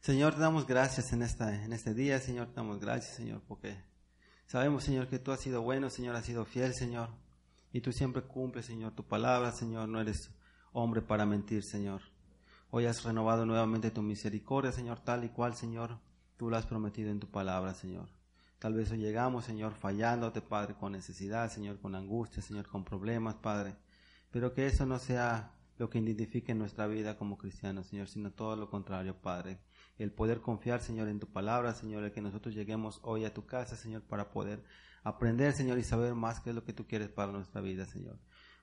Señor, te damos gracias en, esta, en este día, Señor, te damos gracias, Señor, porque sabemos, Señor, que tú has sido bueno, Señor, has sido fiel, Señor, y tú siempre cumples, Señor, tu palabra, Señor, no eres hombre para mentir, Señor. Hoy has renovado nuevamente tu misericordia, Señor, tal y cual, Señor, tú lo has prometido en tu palabra, Señor. Tal vez hoy llegamos, Señor, fallándote, Padre, con necesidad, Señor, con angustia, Señor, con problemas, Padre. Pero que eso no sea lo que identifique nuestra vida como cristianos, Señor, sino todo lo contrario, Padre el poder confiar, Señor, en tu palabra, Señor, el que nosotros lleguemos hoy a tu casa, Señor, para poder aprender, Señor, y saber más qué es lo que tú quieres para nuestra vida, Señor.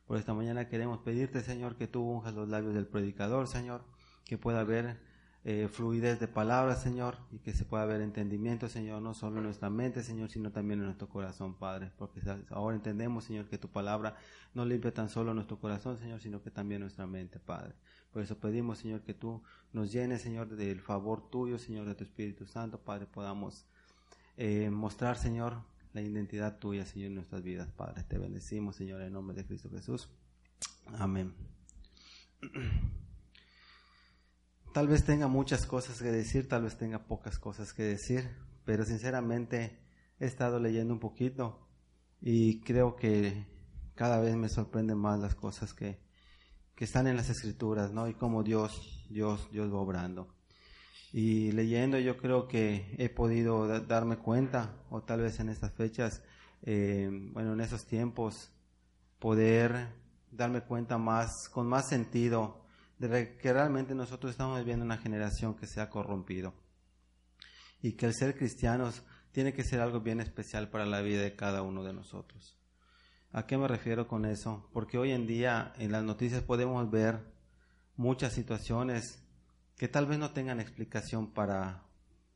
Por esta mañana queremos pedirte, Señor, que tú unjas los labios del predicador, Señor, que pueda haber eh, fluidez de palabras, Señor, y que se pueda haber entendimiento, Señor, no solo en nuestra mente, Señor, sino también en nuestro corazón, Padre, porque ahora entendemos, Señor, que tu palabra no limpia tan solo nuestro corazón, Señor, sino que también nuestra mente, Padre. Por eso pedimos, Señor, que tú nos llenes, Señor, del favor tuyo, Señor, de tu Espíritu Santo, Padre, podamos eh, mostrar, Señor, la identidad tuya, Señor, en nuestras vidas, Padre. Te bendecimos, Señor, en nombre de Cristo Jesús. Amén. Tal vez tenga muchas cosas que decir, tal vez tenga pocas cosas que decir, pero sinceramente he estado leyendo un poquito y creo que cada vez me sorprenden más las cosas que, que están en las escrituras, ¿no? Y cómo Dios, Dios, Dios va obrando. Y leyendo yo creo que he podido darme cuenta, o tal vez en estas fechas, eh, bueno, en esos tiempos, poder darme cuenta más, con más sentido, de que realmente nosotros estamos viviendo una generación que se ha corrompido. Y que el ser cristianos tiene que ser algo bien especial para la vida de cada uno de nosotros. ¿A qué me refiero con eso? Porque hoy en día en las noticias podemos ver muchas situaciones que tal vez no tengan explicación para,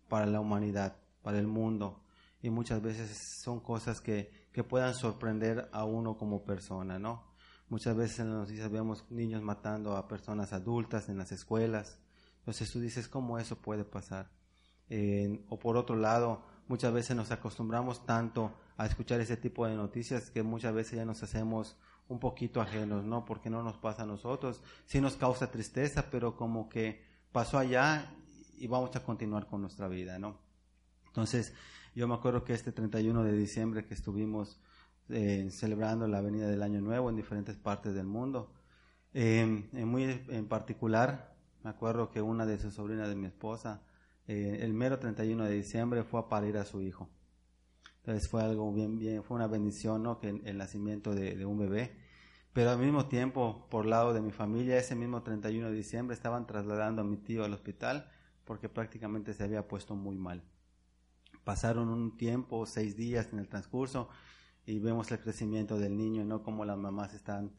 para la humanidad, para el mundo. Y muchas veces son cosas que, que puedan sorprender a uno como persona, ¿no? Muchas veces en las noticias vemos niños matando a personas adultas en las escuelas. Entonces tú dices, ¿cómo eso puede pasar? o por otro lado, muchas veces nos acostumbramos tanto a escuchar ese tipo de noticias que muchas veces ya nos hacemos un poquito ajenos, ¿no? Porque no nos pasa a nosotros. Sí nos causa tristeza, pero como que pasó allá y vamos a continuar con nuestra vida, ¿no? Entonces, yo me acuerdo que este 31 de diciembre que estuvimos eh, celebrando la venida del Año Nuevo en diferentes partes del mundo, eh, en muy en particular, me acuerdo que una de sus sobrinas de mi esposa, eh, el mero 31 de diciembre fue a parir a su hijo. Entonces fue algo bien, bien, fue una bendición, ¿no? Que el, nacimiento de, un bebé. Pero al mismo tiempo, por lado de mi familia, ese mismo 31 de diciembre estaban trasladando a mi tío al hospital porque prácticamente se había puesto muy mal. Pasaron un tiempo, seis días en el transcurso, y vemos el crecimiento del niño, ¿no? Como las mamás están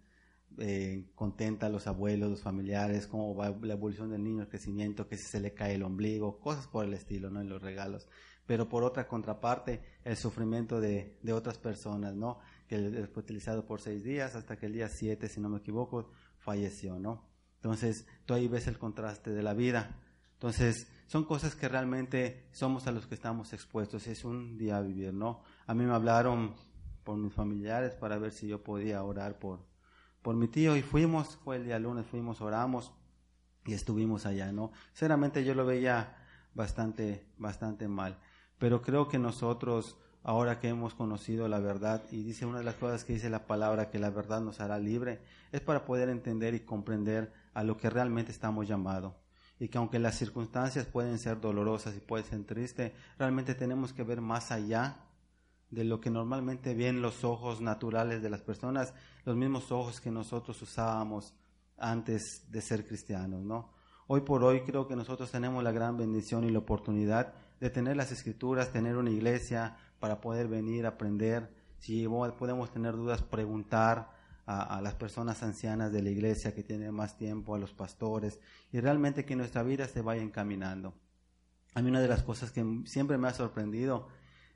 eh, contentas, los abuelos, los familiares, cómo va la evolución del niño, el crecimiento, que si se le cae el ombligo, cosas por el estilo, ¿no? En los regalos pero por otra contraparte el sufrimiento de, de otras personas, ¿no? Que fue utilizado por seis días hasta que el día siete, si no me equivoco, falleció, ¿no? Entonces, tú ahí ves el contraste de la vida. Entonces, son cosas que realmente somos a los que estamos expuestos. Es un día a vivir, ¿no? A mí me hablaron por mis familiares para ver si yo podía orar por, por mi tío y fuimos, fue el día lunes, fuimos, oramos y estuvimos allá, ¿no? Sinceramente yo lo veía bastante, bastante mal. Pero creo que nosotros, ahora que hemos conocido la verdad, y dice una de las cosas que dice la palabra, que la verdad nos hará libre, es para poder entender y comprender a lo que realmente estamos llamados. Y que aunque las circunstancias pueden ser dolorosas y pueden ser tristes, realmente tenemos que ver más allá de lo que normalmente ven los ojos naturales de las personas, los mismos ojos que nosotros usábamos antes de ser cristianos, ¿no? Hoy por hoy creo que nosotros tenemos la gran bendición y la oportunidad de tener las escrituras, tener una iglesia para poder venir a aprender. Si podemos tener dudas, preguntar a, las personas ancianas de la iglesia que tienen más tiempo, a los pastores, y realmente que nuestra vida se vaya encaminando. A mí una de las cosas que siempre me ha sorprendido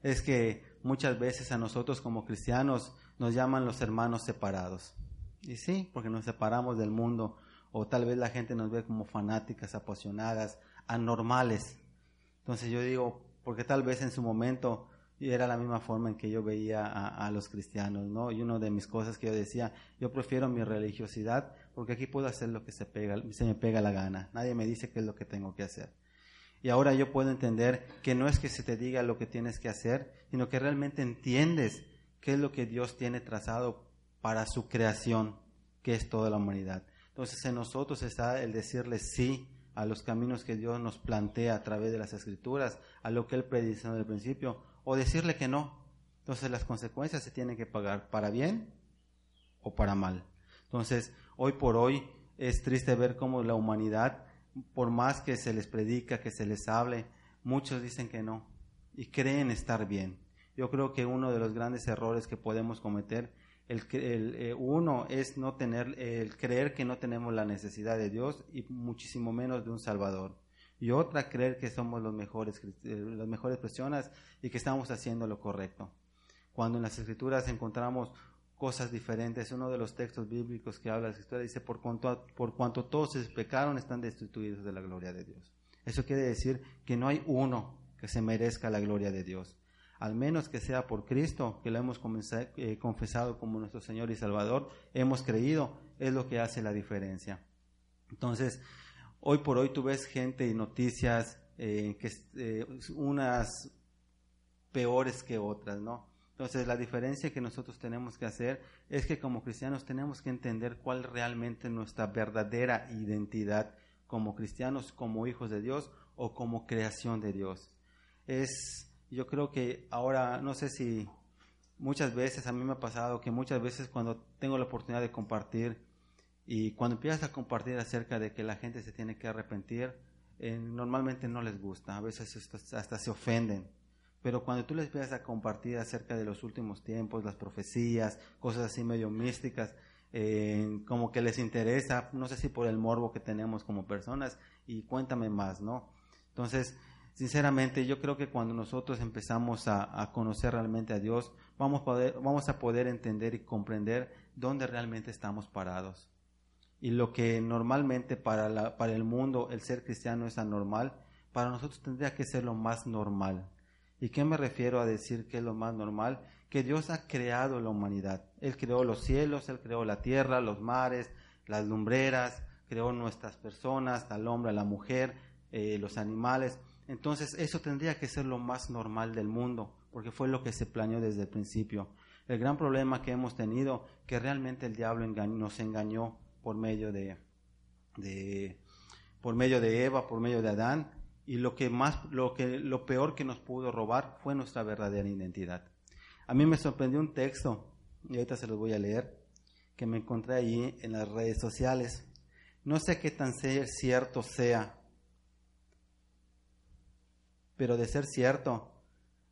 es que muchas veces a nosotros como cristianos nos llaman los hermanos separados. Y sí, porque nos separamos del mundo, o tal vez la gente nos ve como fanáticas, apasionadas, anormales. Entonces yo digo, porque tal vez en su momento era la misma forma en que yo veía a, los cristianos, ¿no? Y una de mis cosas que yo decía, yo prefiero mi religiosidad porque aquí puedo hacer lo que se, pega, se me pega la gana. Nadie me dice qué es lo que tengo que hacer. Y ahora yo puedo entender que no es que se te diga lo que tienes que hacer, sino que realmente entiendes qué es lo que Dios tiene trazado para su creación, que es toda la humanidad. Entonces en nosotros está el decirle sí a los caminos que Dios nos plantea a través de las escrituras, a lo que Él predice desde el principio, o decirle que no. Entonces las consecuencias se tienen que pagar para bien o para mal. Entonces, hoy por hoy es triste ver cómo la humanidad, por más que se les predica, que se les hable, muchos dicen que no y creen estar bien. Yo creo que uno de los grandes errores que podemos cometer, el, el eh, uno es no tener, el creer que no tenemos la necesidad de Dios y muchísimo menos de un Salvador. Y otra, creer que somos los mejores, eh, las mejores personas y que estamos haciendo lo correcto. Cuando en las Escrituras encontramos cosas diferentes. Uno de los textos bíblicos que habla la escritura dice, por cuanto, por cuanto todos se pecaron, están destituidos de la gloria de Dios. Eso quiere decir que no hay uno que se merezca la gloria de Dios. Al menos que sea por Cristo, que lo hemos eh, confesado como nuestro Señor y Salvador, hemos creído, es lo que hace la diferencia. Entonces, hoy por hoy tú ves gente y noticias eh, que eh, unas peores que otras, ¿no? Entonces, la diferencia que nosotros tenemos que hacer es que como cristianos tenemos que entender cuál realmente nuestra verdadera identidad como cristianos, como hijos de Dios o como creación de Dios. Es, yo creo que ahora, no sé si muchas veces, a mí me ha pasado que muchas veces cuando tengo la oportunidad de compartir y cuando empiezas a compartir acerca de que la gente se tiene que arrepentir, eh, normalmente no les gusta, a veces hasta se ofenden pero cuando tú les empiezas a compartir acerca de los últimos tiempos, las profecías, cosas así medio místicas, eh, como que les interesa, no sé si por el morbo que tenemos como personas, y cuéntame más, ¿no? Entonces, sinceramente, yo creo que cuando nosotros empezamos a, conocer realmente a Dios, vamos a, poder, entender y comprender dónde realmente estamos parados. Y lo que normalmente para el mundo el ser cristiano es anormal, para nosotros tendría que ser lo más normal. ¿Y qué me refiero a decir que es lo más normal? Que Dios ha creado la humanidad. Él creó los cielos, Él creó la tierra, los mares, las lumbreras, creó nuestras personas, al hombre, a la mujer, eh, los animales. Entonces eso tendría que ser lo más normal del mundo, porque fue lo que se planeó desde el principio. El gran problema que hemos tenido, que realmente el diablo nos engañó por medio de, de, por medio de Eva, por medio de Adán, y lo que más lo que lo peor que nos pudo robar fue nuestra verdadera identidad. A mí me sorprendió un texto y ahorita se los voy a leer que me encontré allí en las redes sociales. No sé qué tan cierto sea, pero de ser cierto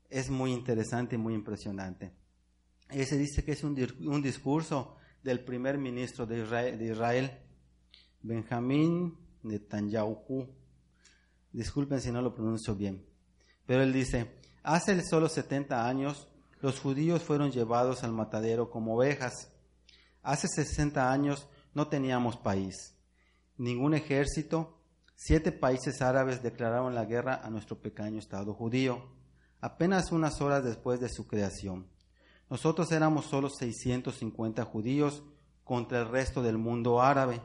es muy interesante y muy impresionante. Ese dice que es un, discurso del primer ministro de Israel, de Israel Benjamín Netanyahu Disculpen si no lo pronuncio bien. Pero él dice, hace solo 70 años los judíos fueron llevados al matadero como ovejas. Hace 60 años no teníamos país, ningún ejército. Siete países árabes declararon la guerra a nuestro pequeño Estado judío, apenas unas horas después de su creación. Nosotros éramos solo 650 judíos contra el resto del mundo árabe.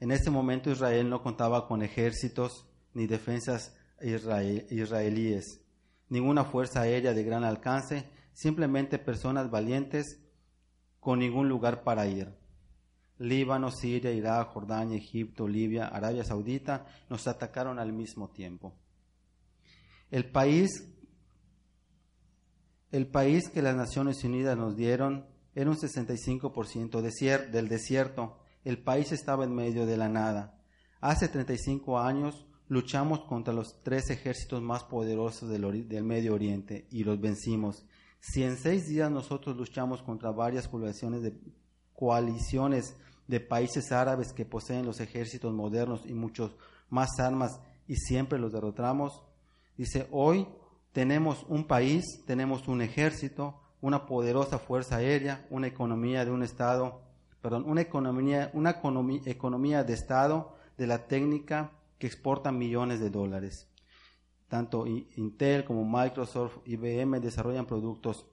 En ese momento Israel no contaba con ejércitos ni defensas israelíes, ninguna fuerza aérea de gran alcance, simplemente personas valientes con ningún lugar para ir. Líbano, Siria, Irak, Jordania, Egipto, Libia, Arabia Saudita nos atacaron al mismo tiempo. El país, el país que las Naciones Unidas nos dieron era un 65% del desierto el país estaba en medio de la nada. Hace 35 años luchamos contra los tres ejércitos más poderosos del, Medio Oriente y los vencimos. Si en seis días nosotros luchamos contra varias coaliciones de, coaliciones de países árabes que poseen los ejércitos modernos y muchos más armas y siempre los derrotamos. Dice, hoy tenemos un país, tenemos un ejército, una poderosa fuerza aérea, una economía de un Estado, perdón, una economía, una economía, de Estado de la técnica que exporta millones de dólares. Tanto Intel como Microsoft, IBM desarrollan productos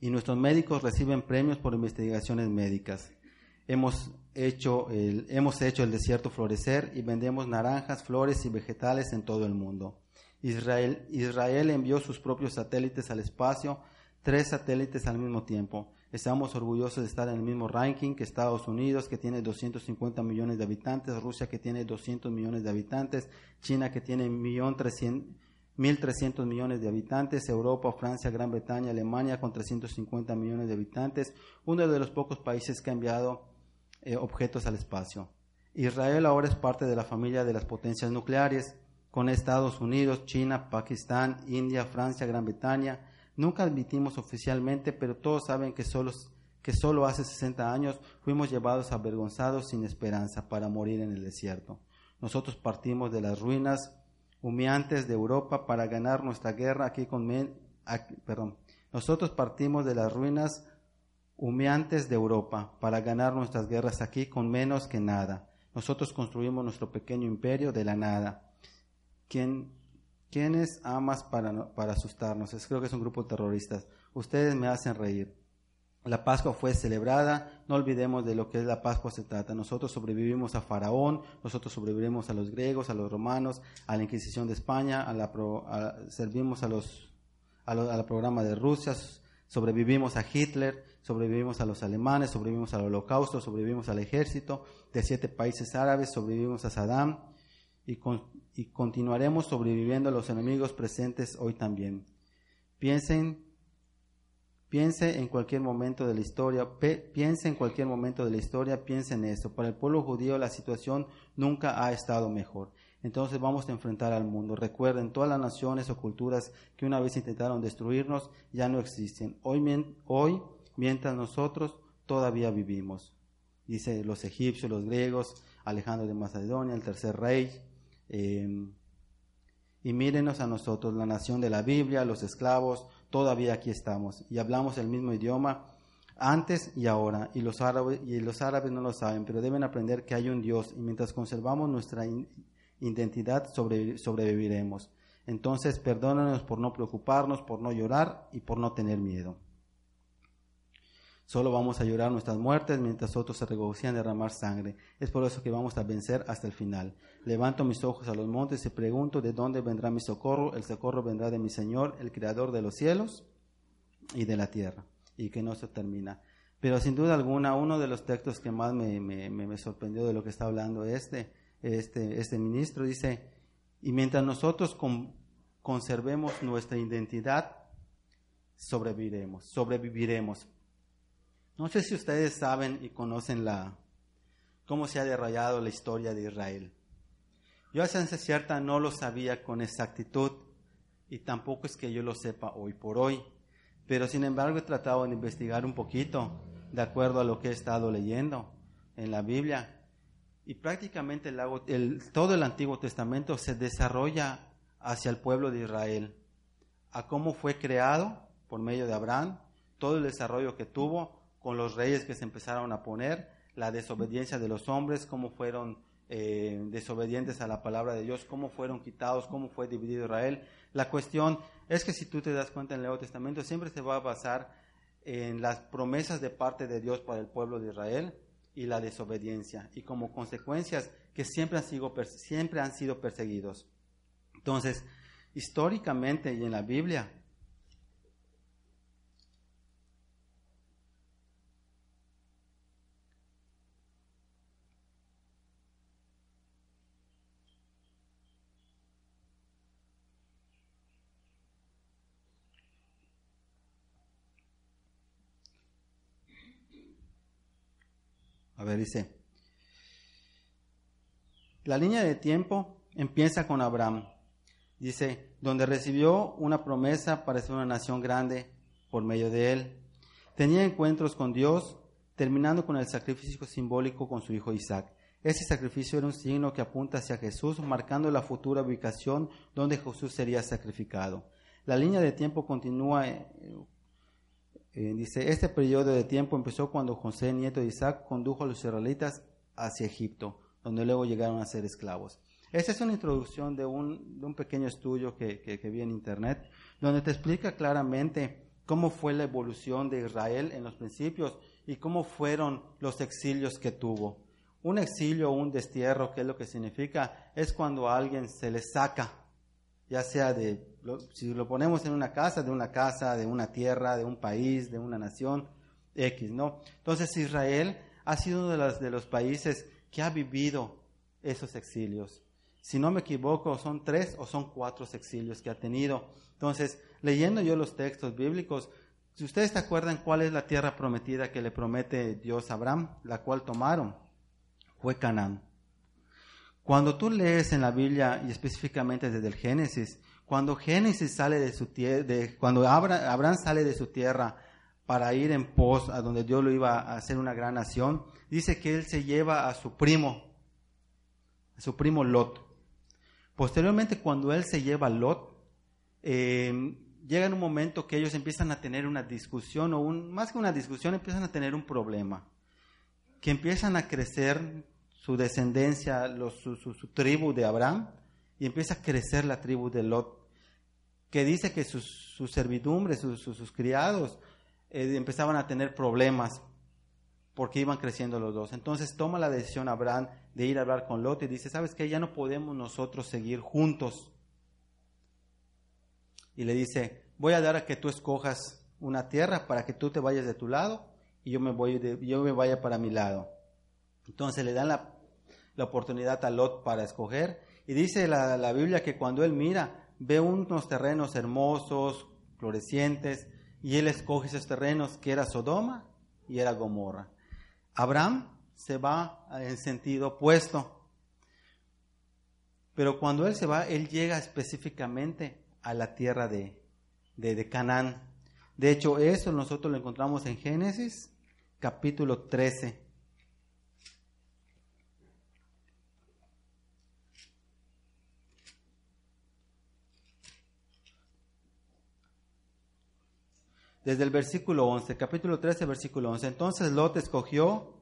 y nuestros médicos reciben premios por investigaciones médicas. Hemos hecho, el, hemos hecho el desierto florecer y vendemos naranjas, flores y vegetales en todo el mundo. Israel, Israel envió sus propios satélites al espacio, tres satélites al mismo tiempo. Estamos orgullosos de estar en el mismo ranking que Estados Unidos, que tiene 250 millones de habitantes, Rusia, que tiene 200 millones de habitantes, China, que tiene 1.300 millones de habitantes, Europa, Francia, Gran Bretaña, Alemania, con 350 millones de habitantes, uno de los pocos países que ha enviado eh, objetos al espacio. Israel ahora es parte de la familia de las potencias nucleares, con Estados Unidos, China, Pakistán, India, Francia, Gran Bretaña. Nunca admitimos oficialmente, pero todos saben que solo, que solo hace 60 años fuimos llevados avergonzados sin esperanza para morir en el desierto. Nosotros partimos de las ruinas humeantes de Europa para ganar nuestra guerra aquí con... perdón. Nosotros partimos de las ruinas humeantes de Europa para ganar nuestras guerras aquí con menos que nada. Nosotros construimos nuestro pequeño imperio de la nada. ¿Quién, ¿Quiénes amas para, para asustarnos? Es, creo que es un grupo de terroristas. Ustedes me hacen reír. La Pascua fue celebrada, no olvidemos de lo que es la Pascua se trata. Nosotros sobrevivimos a Faraón, nosotros sobrevivimos a los griegos, a los romanos, a la Inquisición de España, a la servimos a los, a, la programa de Rusia, sobrevivimos a Hitler, sobrevivimos a los alemanes, sobrevivimos al holocausto, sobrevivimos al ejército de siete países árabes, sobrevivimos a Saddam y continuaremos sobreviviendo a los enemigos presentes hoy también. Piensen, piense en cualquier momento de la historia, piense en cualquier momento de la historia, piense en eso. Para el pueblo judío la situación nunca ha estado mejor. Entonces vamos a enfrentar al mundo. Recuerden, todas las naciones o culturas que una vez intentaron destruirnos ya no existen. Hoy, hoy mientras nosotros todavía vivimos. Dice los egipcios, los griegos, Alejandro de Macedonia, el tercer rey. Em, y mírenos a nosotros, la nación de la Biblia, los esclavos, todavía aquí estamos y hablamos el mismo idioma antes y ahora. Y los árabes, y los árabes no lo saben, pero deben aprender que hay un Dios y mientras conservamos nuestra identidad sobreviviremos. Entonces, perdónanos por no preocuparnos, por no llorar y por no tener miedo. Solo vamos a llorar nuestras muertes mientras otros se regocijan de derramar sangre. Es por eso que vamos a vencer hasta el final. Levanto mis ojos a los montes y pregunto de dónde vendrá mi socorro. El socorro vendrá de mi Señor, el Creador de los cielos y de la tierra. Y que no se termina. Pero sin duda alguna, uno de los textos que más me, me, sorprendió de lo que está hablando este, este, este ministro dice, y mientras nosotros conservemos nuestra identidad, sobreviviremos, sobreviviremos. No sé si ustedes saben y conocen la cómo se ha desarrollado la historia de Israel. Yo a ciencia cierta no lo sabía con exactitud y tampoco es que yo lo sepa hoy por hoy, pero sin embargo he tratado de investigar un poquito de acuerdo a lo que he estado leyendo en la Biblia y prácticamente todo el Antiguo Testamento se desarrolla hacia el pueblo de Israel, a cómo fue creado por medio de Abraham, todo el desarrollo que tuvo con los reyes que se empezaron a poner, la desobediencia de los hombres, cómo fueron eh, desobedientes a la palabra de Dios, cómo fueron quitados, cómo fue dividido Israel. La cuestión es que si tú te das cuenta en el Nuevo Testamento, siempre se va a basar en las promesas de parte de Dios para el pueblo de Israel y la desobediencia, y como consecuencias que siempre han sido, siempre han sido perseguidos. Entonces, históricamente y en la Biblia, Dice, la línea de tiempo empieza con Abraham. Dice, donde recibió una promesa para ser una nación grande por medio de él. Tenía encuentros con Dios, terminando con el sacrificio simbólico con su hijo Isaac. Ese sacrificio era un signo que apunta hacia Jesús, marcando la futura ubicación donde Jesús sería sacrificado. La línea de tiempo continúa, eh, dice, este periodo de tiempo empezó cuando José, nieto de Isaac, condujo a los israelitas hacia Egipto, donde luego llegaron a ser esclavos. Esta es una introducción de un, de un pequeño estudio que, que, que vi en internet, donde te explica claramente cómo fue la evolución de Israel en los principios y cómo fueron los exilios que tuvo. Un exilio o un destierro, ¿qué es lo que significa? Es cuando a alguien se le saca, ya sea de, si lo ponemos en una casa, de una casa, de una tierra, de un país, de una nación, X, ¿no? Entonces Israel ha sido uno de los, de los países que ha vivido esos exilios. Si no me equivoco, son tres o son cuatro exilios que ha tenido. Entonces, leyendo yo los textos bíblicos, si ustedes se acuerdan cuál es la tierra prometida que le promete Dios a Abraham, la cual tomaron, fue Canaán. Cuando tú lees en la Biblia, y específicamente desde el Génesis, cuando Génesis sale de su tierra, cuando Abraham sale de su tierra para ir en pos a donde Dios lo iba a hacer una gran nación, dice que él se lleva a su primo, a su primo Lot. Posteriormente, cuando él se lleva a Lot, eh, llega en un momento que ellos empiezan a tener una discusión, o un, más que una discusión, empiezan a tener un problema, que empiezan a crecer su descendencia, su, tribu de Abraham, y empieza a crecer la tribu de Lot, que dice que sus, sus servidumbres, sus, criados, eh, empezaban a tener problemas porque iban creciendo los dos. Entonces toma la decisión Abraham de ir a hablar con Lot y dice, ¿sabes qué? Ya no podemos nosotros seguir juntos y le dice, voy a dar a que tú escojas una tierra para que tú te vayas de tu lado y yo me, voy yo me vaya para mi lado. Entonces le dan la, oportunidad a Lot para escoger y dice la, la Biblia que cuando él mira, ve unos terrenos hermosos, florecientes, y él escoge esos terrenos que era Sodoma y era Gomorra. Abraham se va en sentido opuesto. Pero cuando él se va, él llega específicamente a la tierra de, de, Canaán. De hecho, eso nosotros lo encontramos en Génesis capítulo 13. Desde el versículo 11, capítulo 13, versículo 11. Entonces Lot escogió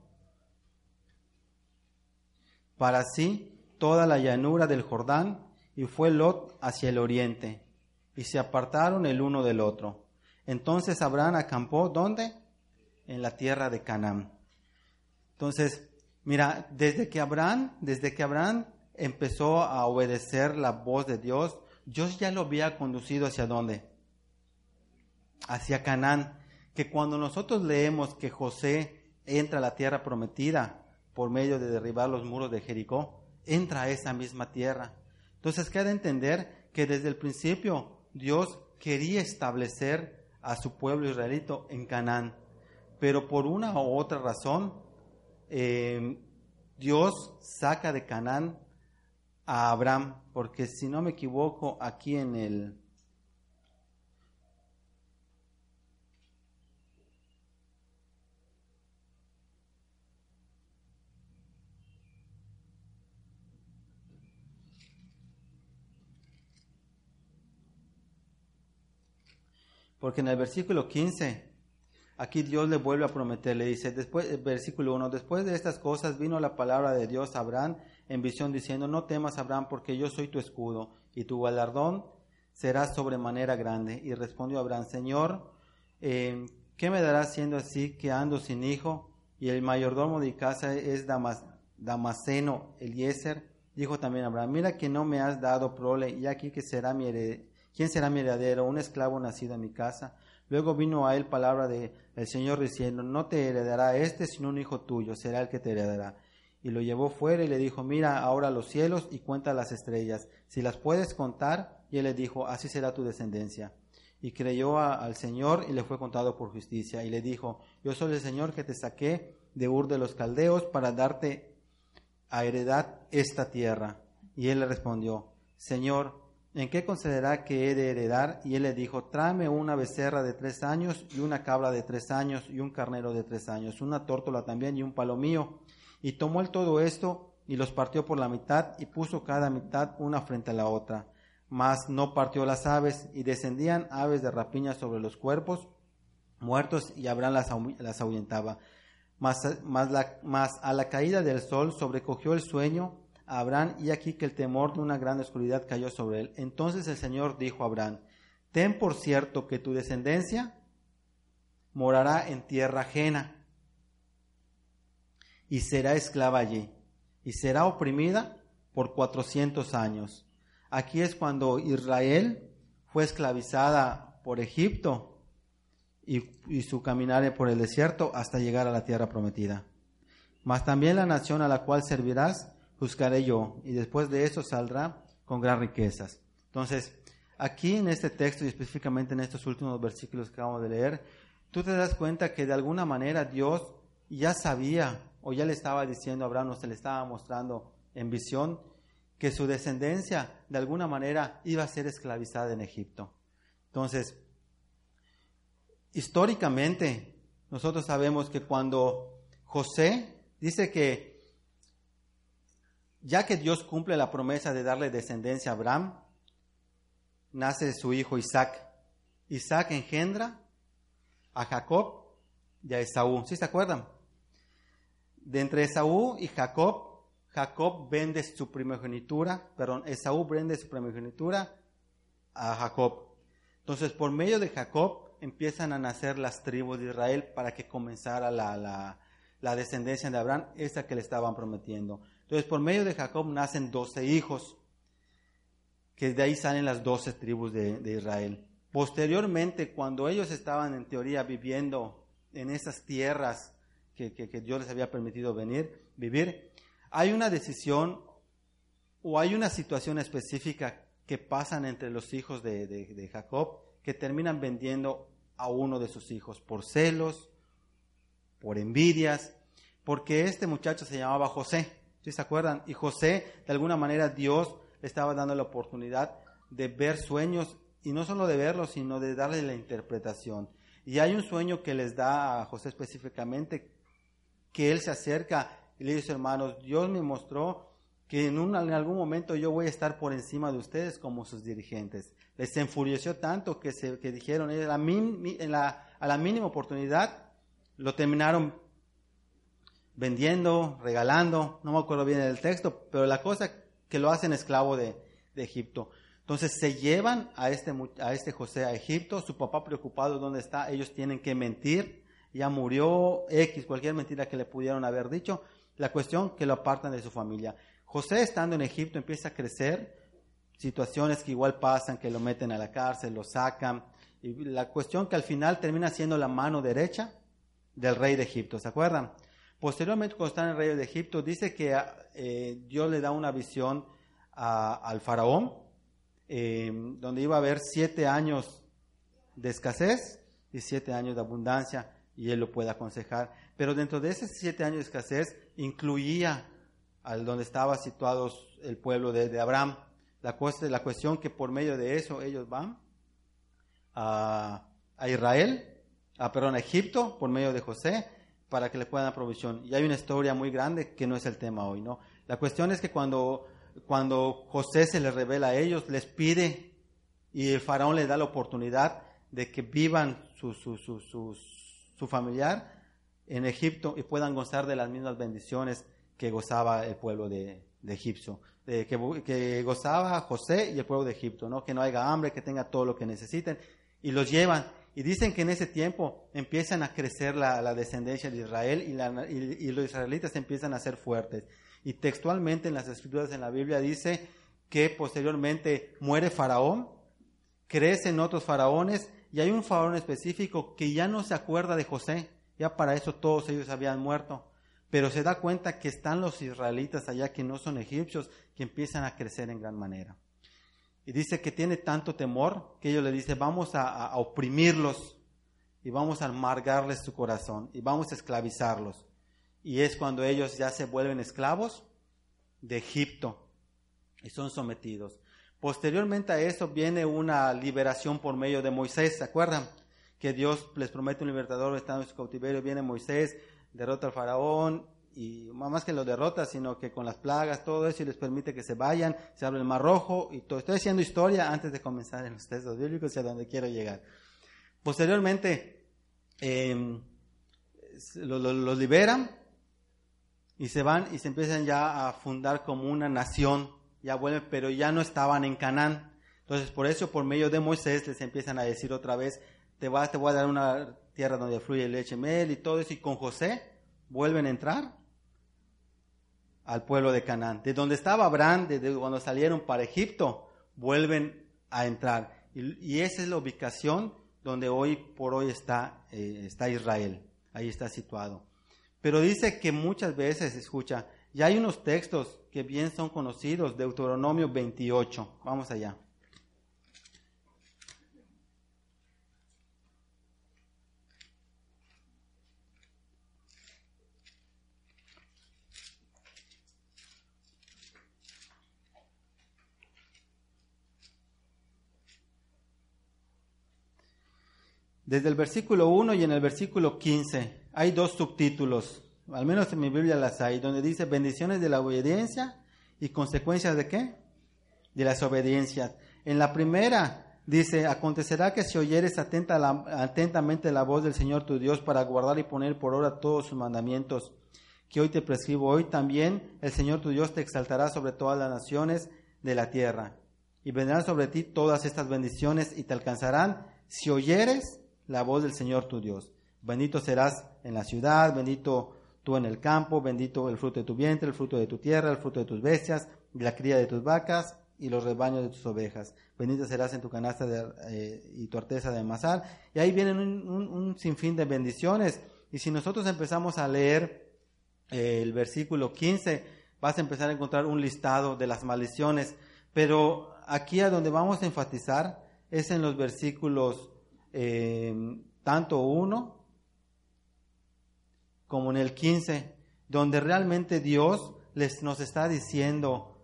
para sí toda la llanura del Jordán y fue Lot hacia el oriente y se apartaron el uno del otro. Entonces Abraham acampó, ¿dónde? En la tierra de Canaán. Entonces, mira, desde que Abraham, desde que Abraham empezó a obedecer la voz de Dios, Dios ya lo había conducido hacia dónde? Hacia Canaán. Que cuando nosotros leemos que José entra a la tierra prometida por medio de derribar los muros de Jericó, entra a esa misma tierra. Entonces queda entender que desde el principio Dios quería establecer a su pueblo israelito en Canaán, pero por una u otra razón, eh, Dios saca de Canaán a Abraham, porque si no me equivoco, aquí en el Porque en el versículo 15, aquí Dios le vuelve a prometer, le dice, después, versículo 1, después de estas cosas vino la palabra de Dios a Abraham en visión diciendo, no temas Abraham porque yo soy tu escudo y tu galardón será sobremanera grande. Y respondió Abraham, Señor, eh, ¿qué me darás siendo así que ando sin hijo? Y el mayordomo de casa es Damas, Damaseno Eliezer. Dijo también Abraham, mira que no me has dado prole y aquí que será mi heredero ¿Quién será mi heredero? Un esclavo nacido en mi casa. Luego vino a él palabra del Señor diciendo, no te heredará este, sino un hijo tuyo, será el que te heredará. Y lo llevó fuera y le dijo, mira ahora los cielos y cuenta las estrellas, si las puedes contar. Y él le dijo, así será tu descendencia. Y creyó al Señor y le fue contado por justicia. Y le dijo, yo soy el Señor que te saqué de Ur de los Caldeos para darte a heredad esta tierra. Y él le respondió, Señor, ¿en qué considerará que he de heredar? Y él le dijo, tráeme una becerra de tres años y una cabra de tres años y un carnero de tres años, una tórtola también y un palomío. Y tomó él todo esto y los partió por la mitad y puso cada mitad una frente a la otra. Mas no partió las aves y descendían aves de rapiña sobre los cuerpos muertos y Abraham las, las ahuyentaba. Mas, a la caída del sol sobrecogió el sueño Abraham y aquí que el temor de una gran oscuridad cayó sobre él. Entonces el Señor dijo a Abraham, ten por cierto que tu descendencia morará en tierra ajena y será esclava allí y será oprimida por cuatrocientos años. Aquí es cuando Israel fue esclavizada por Egipto y, su caminar por el desierto hasta llegar a la tierra prometida. Mas también la nación a la cual servirás buscaré yo, y después de eso saldrá con gran riquezas. Entonces, aquí en este texto y específicamente en estos últimos versículos que acabamos de leer, tú te das cuenta que de alguna manera Dios ya sabía o ya le estaba diciendo a Abraham o se le estaba mostrando en visión que su descendencia de alguna manera iba a ser esclavizada en Egipto. Entonces, históricamente nosotros sabemos que cuando José dice que ya que Dios cumple la promesa de darle descendencia a Abraham, nace su hijo Isaac. Isaac engendra a Jacob y a Esaú. ¿Sí se acuerdan? De entre Esaú y Jacob, Jacob vende su primogenitura, perdón, Esaú vende su primogenitura a Jacob. Entonces, por medio de Jacob, empiezan a nacer las tribus de Israel para que comenzara la, descendencia de Abraham, esa que le estaban prometiendo. Entonces, por medio de Jacob nacen doce hijos, que de ahí salen las doce tribus de, Israel. Posteriormente, cuando ellos estaban en teoría viviendo en esas tierras que, Dios les había permitido venir, vivir, hay una decisión o hay una situación específica que pasan entre los hijos de Jacob que terminan vendiendo a uno de sus hijos por celos, por envidias, porque este muchacho se llamaba José, ¿sí se acuerdan? Y José, de alguna manera, Dios le estaba dando la oportunidad de ver sueños, y no solo de verlos, sino de darle la interpretación. Y hay un sueño que les da a José específicamente, que él se acerca y le dice, hermanos, Dios me mostró que en, en algún momento yo voy a estar por encima de ustedes como sus dirigentes les enfureció tanto que, se, que dijeron, en la, a la mínima oportunidad, lo terminaron vendiendo, regalando, no me acuerdo bien del texto, pero la cosa que lo hacen esclavo de, Egipto. Entonces se llevan a este, a este José a Egipto, su papá preocupado dónde está, ellos tienen que mentir, ya murió X, cualquier mentira que le pudieron haber dicho, la cuestión que lo apartan de su familia. José estando en Egipto empieza a crecer, situaciones que igual pasan, que lo meten a la cárcel, lo sacan. Y la cuestión que al final termina siendo la mano derecha del rey de Egipto, ¿se acuerdan? Posteriormente, cuando está en el rey de Egipto, dice que eh, Dios le da una visión al faraón, eh, donde iba a haber siete años de escasez y siete años de abundancia, y él lo puede aconsejar. Pero dentro de esos siete años de escasez incluía al donde estaba situado el pueblo de Abraham. La, la cuestión que por medio de eso ellos van a, Israel, a, perdón, a Egipto por medio de José para que le puedan dar provisión. Y hay una historia muy grande que no es el tema hoy, ¿no? La cuestión es que cuando, cuando José se les revela a ellos, les pide y el faraón les da la oportunidad de que vivan su, su, su, su familiar en Egipto y puedan gozar de las mismas bendiciones que gozaba el pueblo de, de Egipto que, gozaba José y el pueblo de Egipto, ¿no? que no haya hambre, que tenga todo lo que necesiten, y los llevan. Y dicen que en ese tiempo empiezan a crecer la, descendencia de Israel y, los israelitas empiezan a ser fuertes. Y textualmente en las escrituras en la Biblia dice que posteriormente muere Faraón, crecen otros faraones y hay un faraón específico que ya no se acuerda de José, ya para eso todos ellos habían muerto pero se da cuenta que están los israelitas allá que no son egipcios, que empiezan a crecer en gran manera. Y dice que tiene tanto temor que ellos le dicen, vamos a, oprimirlos y vamos a amargarles su corazón y vamos a esclavizarlos. Y es cuando ellos ya se vuelven esclavos de Egipto y son sometidos. Posteriormente a eso viene una liberación por medio de Moisés, ¿se acuerdan? Que Dios les promete un libertador estando en su cautiverio, viene Moisés, derrota al faraón y más que lo derrota, sino que con las plagas, todo eso, y les permite que se vayan, se abre el mar rojo, y todo. Estoy haciendo historia antes de comenzar en los textos bíblicos y a donde quiero llegar. Posteriormente, em, los liberan y se van y se empiezan ya a fundar como una nación, ya vuelven, pero ya no estaban en Canaán. Entonces, por eso, por medio de Moisés, les empiezan a decir otra vez, te, va, te voy a dar una tierra donde fluye leche, mel y todo eso, y con José vuelven a entrar al pueblo de Canaán. De donde estaba Abraham, desde cuando salieron para Egipto, vuelven a entrar. Y, esa es la ubicación donde hoy por hoy está, eh, está Israel. Ahí está situado. Pero dice que muchas veces, escucha, ya hay unos textos que bien son conocidos, Deuteronomio 28. Vamos allá. Desde el versículo 1 y en el versículo 15 hay dos subtítulos, al menos en mi Biblia las hay, donde dice bendiciones de la obediencia y consecuencias de qué? De las obediencias. En la primera dice, acontecerá que si oyeres atenta atentamente la voz del Señor tu Dios para guardar y poner por obra todos sus mandamientos que hoy te prescribo, hoy también el Señor tu Dios te exaltará sobre todas las naciones de la tierra. Y vendrán sobre ti todas estas bendiciones y te alcanzarán si oyeres la voz del Señor tu Dios. Bendito serás en la ciudad, bendito tú en el campo, bendito el fruto de tu vientre, el fruto de tu tierra, el fruto de tus bestias, la cría de tus vacas y los rebaños de tus ovejas. Bendito serás en tu canasta eh, y tu arteza de amasar. Y ahí vienen un, sinfín de bendiciones. Y si nosotros empezamos a leer eh, el versículo 15, vas a empezar a encontrar un listado de las maldiciones. Pero aquí a donde vamos a enfatizar es en los versículos eh, tanto uno como en el 15, donde realmente Dios les, nos está diciendo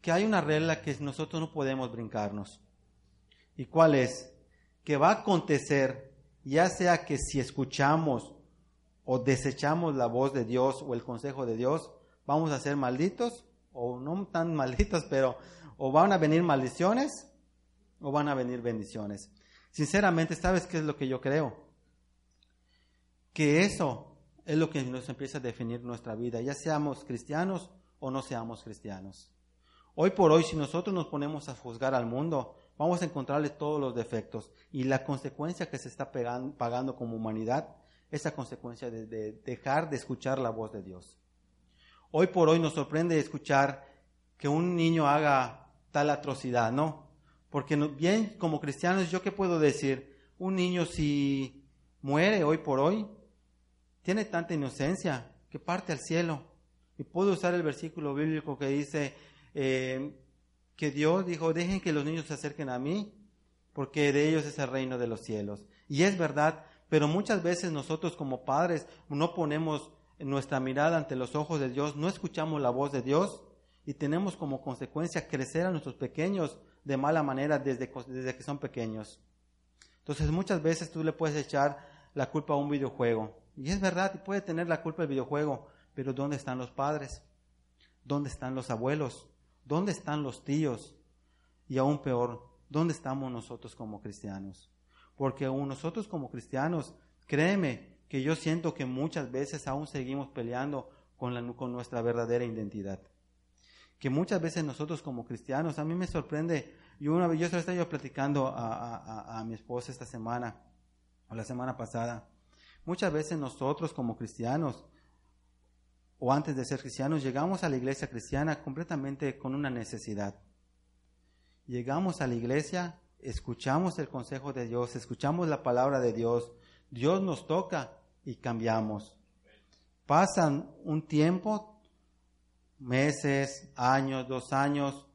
que hay una regla que nosotros no podemos brincarnos. ¿Y cuál es? Que va a acontecer, ya sea que si escuchamos o desechamos la voz de Dios o el consejo de Dios, vamos a ser malditos, o no tan malditos, pero o van a venir maldiciones o van a venir bendiciones. Sinceramente, ¿sabes qué es lo que yo creo? Que eso es lo que nos empieza a definir nuestra vida, ya seamos cristianos o no seamos cristianos. Hoy por hoy, si nosotros nos ponemos a juzgar al mundo, vamos a encontrarle todos los defectos. Y la consecuencia que se está pagando como humanidad es la consecuencia de, de dejar de escuchar la voz de Dios. Hoy por hoy nos sorprende escuchar que un niño haga tal atrocidad, ¿no? Porque bien, como cristianos, ¿yo qué puedo decir? Un niño si muere hoy por hoy, tiene tanta inocencia que parte al cielo. Y puedo usar el versículo bíblico que dice eh, que Dios dijo, dejen que los niños se acerquen a mí, porque de ellos es el reino de los cielos. Y es verdad, pero muchas veces nosotros como padres no ponemos nuestra mirada ante los ojos de Dios, no escuchamos la voz de Dios y tenemos como consecuencia crecer a nuestros pequeños de mala manera desde, desde que son pequeños. Entonces muchas veces tú le puedes echar la culpa a un videojuego. Y es verdad, puede tener la culpa el videojuego, pero ¿dónde están los padres? ¿Dónde están los abuelos? ¿Dónde están los tíos? Y aún peor, ¿dónde estamos nosotros como cristianos? Porque aún nosotros como cristianos, créeme que yo siento que muchas veces aún seguimos peleando con, la, con nuestra verdadera identidad que muchas veces nosotros como cristianos, a mí me sorprende, yo una vez, yo platicando a, a, mi esposa esta semana, o la semana pasada, muchas veces nosotros como cristianos, o antes de ser cristianos, llegamos a la iglesia cristiana completamente con una necesidad. Llegamos a la iglesia, escuchamos el consejo de Dios, escuchamos la palabra de Dios, Dios nos toca y cambiamos. Pasan un tiempo, meses, años, dos años,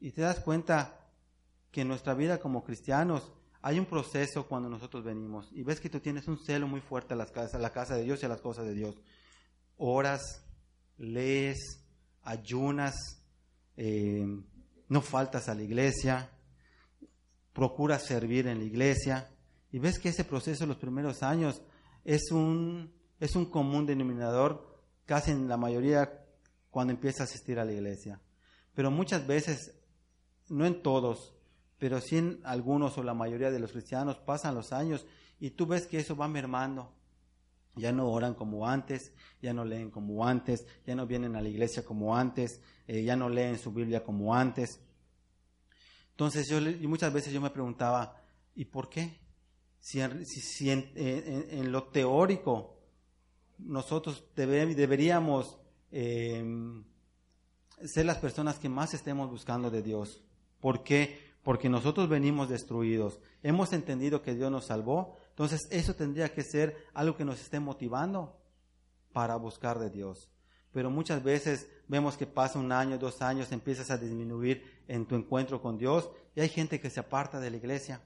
y te das cuenta que en nuestra vida como cristianos hay un proceso cuando nosotros venimos. Y ves que tú tienes un celo muy fuerte a, las casas, a la casa de Dios y a las cosas de Dios. Oras, lees, ayunas, eh, no faltas a la iglesia, procuras servir en la iglesia. Y ves que ese proceso los primeros años es un, es un común denominador casi en la mayoría cuando empieza a asistir a la iglesia. Pero muchas veces, no en todos, pero sí en algunos o la mayoría de los cristianos pasan los años y tú ves que eso va mermando. Ya no oran como antes, ya no leen como antes, ya no vienen a la iglesia como antes, eh, ya no leen su Biblia como antes. Entonces yo muchas veces yo me preguntaba, ¿y por qué? Si, en, lo teórico nosotros deberíamos em, ser las personas que más estemos buscando de Dios. ¿Por qué? Porque nosotros venimos destruidos. Hemos entendido que Dios nos salvó. Entonces eso tendría que ser algo que nos esté motivando para buscar de Dios. Pero muchas veces vemos que pasa un año, dos años, empiezas a disminuir en tu encuentro con Dios y hay gente que se aparta de la iglesia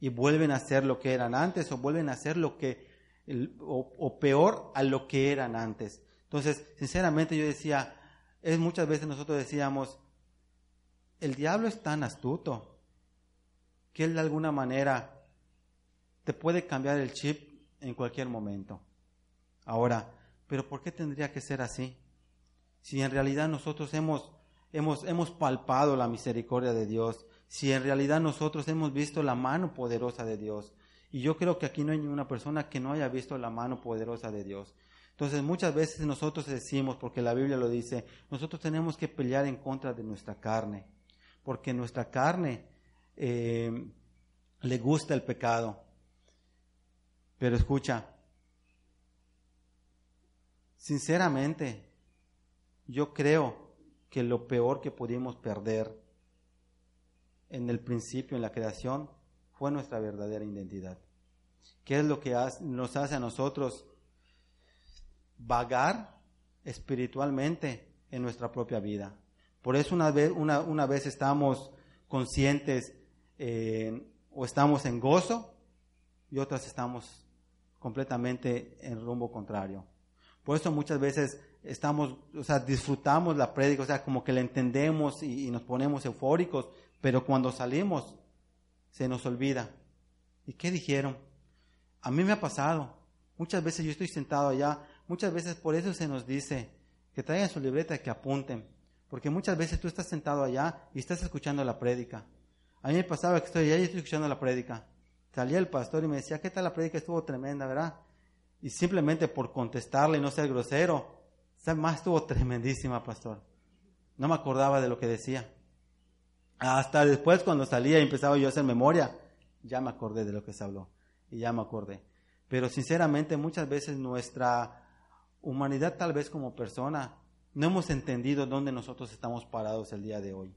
y vuelven a ser lo que eran antes o vuelven a ser lo que, o, peor a lo que eran antes. Entonces, sinceramente yo decía, es muchas veces nosotros decíamos, el diablo es tan astuto que él de alguna manera te puede cambiar el chip en cualquier momento. Ahora, pero ¿por qué tendría que ser así? Si en realidad nosotros hemos, hemos, hemos palpado la misericordia de Dios, si en realidad nosotros hemos visto la mano poderosa de Dios. Y yo creo que aquí no hay ninguna persona que no haya visto la mano poderosa de Dios. Entonces muchas veces nosotros decimos, porque la Biblia lo dice, nosotros tenemos que pelear en contra de nuestra carne, porque nuestra carne eh, le gusta el pecado. Pero escucha, sinceramente, yo creo que lo peor que pudimos perder en el principio, en la creación, fue nuestra verdadera identidad. ¿Qué es lo que nos hace a nosotros vagar espiritualmente en nuestra propia vida? Por eso una vez, una, vez estamos conscientes eh, o estamos en gozo y otras estamos completamente en rumbo contrario. Por eso muchas veces estamos, o sea, disfrutamos la prédica, o sea, como que la entendemos y nos ponemos eufóricos, pero cuando salimos, se nos olvida. ¿Y qué dijeron? A mí me ha pasado. Muchas veces yo estoy sentado allá, muchas veces por eso se nos dice que traigan su libreta que apunten. Porque muchas veces tú estás sentado allá y estás escuchando la prédica. A mí me pasaba que estoy allá y estoy escuchando la prédica. Salía el pastor y me decía, ¿qué tal la prédica? Estuvo tremenda, ¿verdad? Y simplemente por contestarle y no ser grosero, más estuvo tremendísima, pastor. No me acordaba de lo que decía. Hasta después cuando salía y empezaba yo a hacer memoria, ya me acordé de lo que se habló y ya me acordé. Pero sinceramente muchas veces nuestra humanidad tal vez como persona no hemos entendido dónde nosotros estamos parados el día de hoy.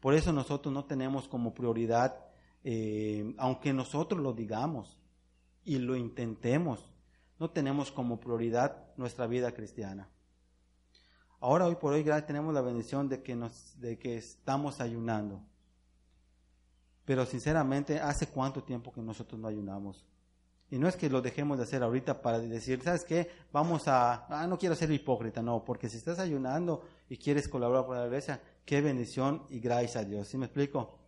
Por eso nosotros no tenemos como prioridad, eh, aunque nosotros lo digamos y lo intentemos, no tenemos como prioridad nuestra vida cristiana. Ahora, hoy por hoy, tenemos la bendición de que, de que estamos ayunando. Pero sinceramente, ¿hace cuánto tiempo que nosotros no ayunamos? Y no es que lo dejemos de hacer ahorita para decir, ¿sabes qué? Vamos a, ah, no quiero ser hipócrita, no, porque si estás ayunando y quieres colaborar con la iglesia, qué bendición y gracias a Dios, ¿sí me explico?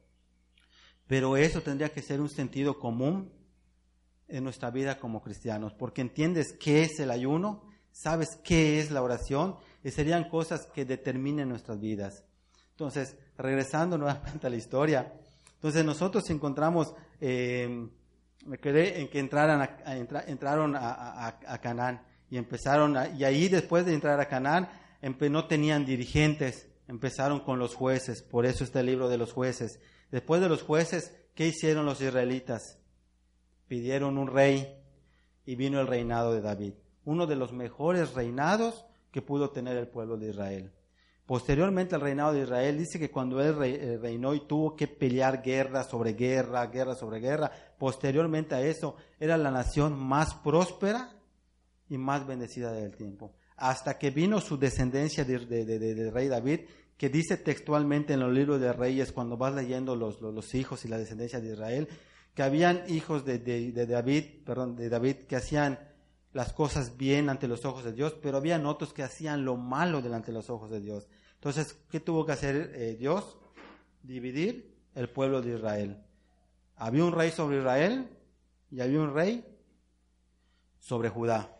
Pero eso tendría que ser un sentido común en nuestra vida como cristianos, porque entiendes qué es el ayuno, sabes qué es la oración y serían cosas que determinen nuestras vidas. Entonces, regresando nuevamente a la historia, entonces nosotros encontramos, eh, me quedé en que entraran a, entraron a, Canaán y empezaron, y ahí después de entrar a Canaán, no tenían dirigentes, empezaron con los jueces, por eso está el libro de los jueces. Después de los jueces, ¿qué hicieron los israelitas? Pidieron un rey y vino el reinado de David, uno de los mejores reinados que pudo tener el pueblo de Israel. Posteriormente al reinado de Israel, dice que cuando él eh, reinó y tuvo que pelear guerra sobre guerra, guerra sobre guerra, posteriormente a eso era la nación más próspera y más bendecida del tiempo. Hasta que vino su descendencia del rey David, que dice textualmente en los libros de reyes, cuando vas leyendo los, los, hijos y la descendencia de Israel, que habían hijos de, David, perdón, de David que hacían las cosas bien ante los ojos de Dios, pero habían otros que hacían lo malo delante de los ojos de Dios. Entonces, ¿qué tuvo que hacer eh, Dios? Dividir el pueblo de Israel. Había un rey sobre Israel y había un rey sobre Judá.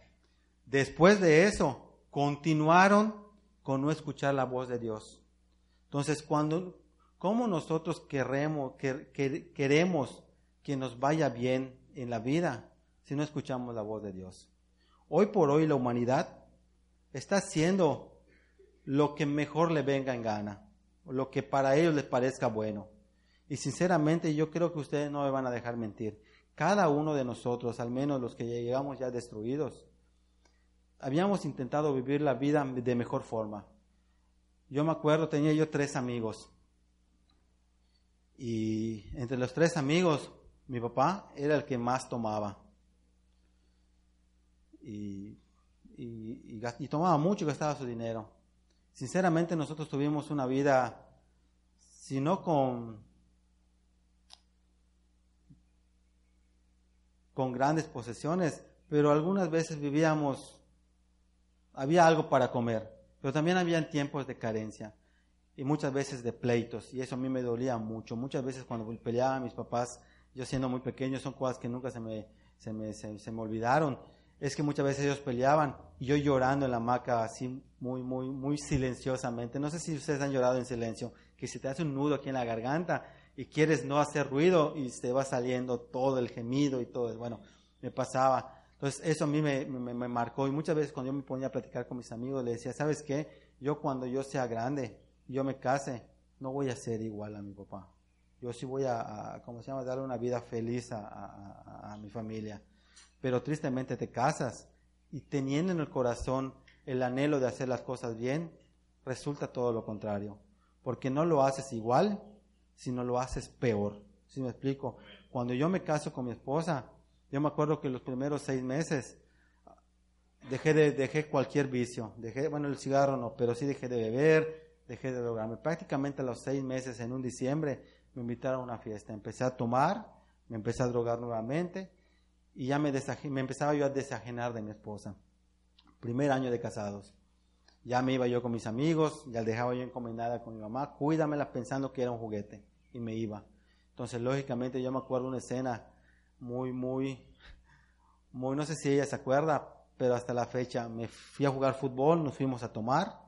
Después de eso, continuaron con no escuchar la voz de Dios. Entonces, cuando, ¿cómo nosotros queremos, queremos que nos vaya bien en la vida si no escuchamos la voz de Dios? Hoy por hoy la humanidad está haciendo lo que mejor le venga en gana, lo que para ellos les parezca bueno. Y sinceramente yo creo que ustedes no me van a dejar mentir. Cada uno de nosotros, al menos los que llegamos ya destruidos, habíamos intentado vivir la vida de mejor forma. Yo me acuerdo, tenía yo tres amigos. Y entre los tres amigos, mi papá era el que más tomaba. Y, y, tomaba mucho y gastaba su dinero. Sinceramente nosotros tuvimos una vida, si no con, con grandes posesiones, pero algunas veces vivíamos había algo para comer, pero también habían tiempos de carencia y muchas veces de pleitos, y eso a mí me dolía mucho. Muchas veces cuando peleaba mis papás, yo siendo muy pequeño, son cosas que nunca se me, se me, se, me olvidaron. Es que muchas veces ellos peleaban y yo llorando en la hamaca así muy, muy, muy silenciosamente. No sé si ustedes han llorado en silencio, que se te hace un nudo aquí en la garganta y quieres no hacer ruido y se va saliendo todo el gemido y todo. Bueno, me pasaba. Entonces, eso a mí me, marcó y muchas veces cuando yo me ponía a platicar con mis amigos, le decía, ¿sabes qué? Yo cuando yo sea grande, yo me case, no voy a ser igual a mi papá. Yo sí voy a, ¿cómo se llama?, darle una vida feliz a, a mi familia. Pero tristemente te casas y teniendo en el corazón el anhelo de hacer las cosas bien, resulta todo lo contrario. Porque no lo haces igual, sino lo haces peor. ¿Sí me explico? Cuando yo me caso con mi esposa, yo me acuerdo que los primeros seis meses dejé de dejé cualquier vicio, dejé, bueno, el cigarro no, pero sí dejé de beber, dejé de drogarme. Prácticamente a los seis meses, en un diciembre, me invitaron a una fiesta. Empecé a tomar, me empecé a drogar nuevamente y ya me, me empezaba yo a desajenar de mi esposa. Primer año de casados. Ya me iba yo con mis amigos, ya dejaba yo encomendada con mi mamá, cuídamela pensando que era un juguete y me iba. Entonces, lógicamente, yo me acuerdo una escena muy, muy, muy, no sé si ella se acuerda, pero hasta la fecha me fui a jugar fútbol, nos fuimos a tomar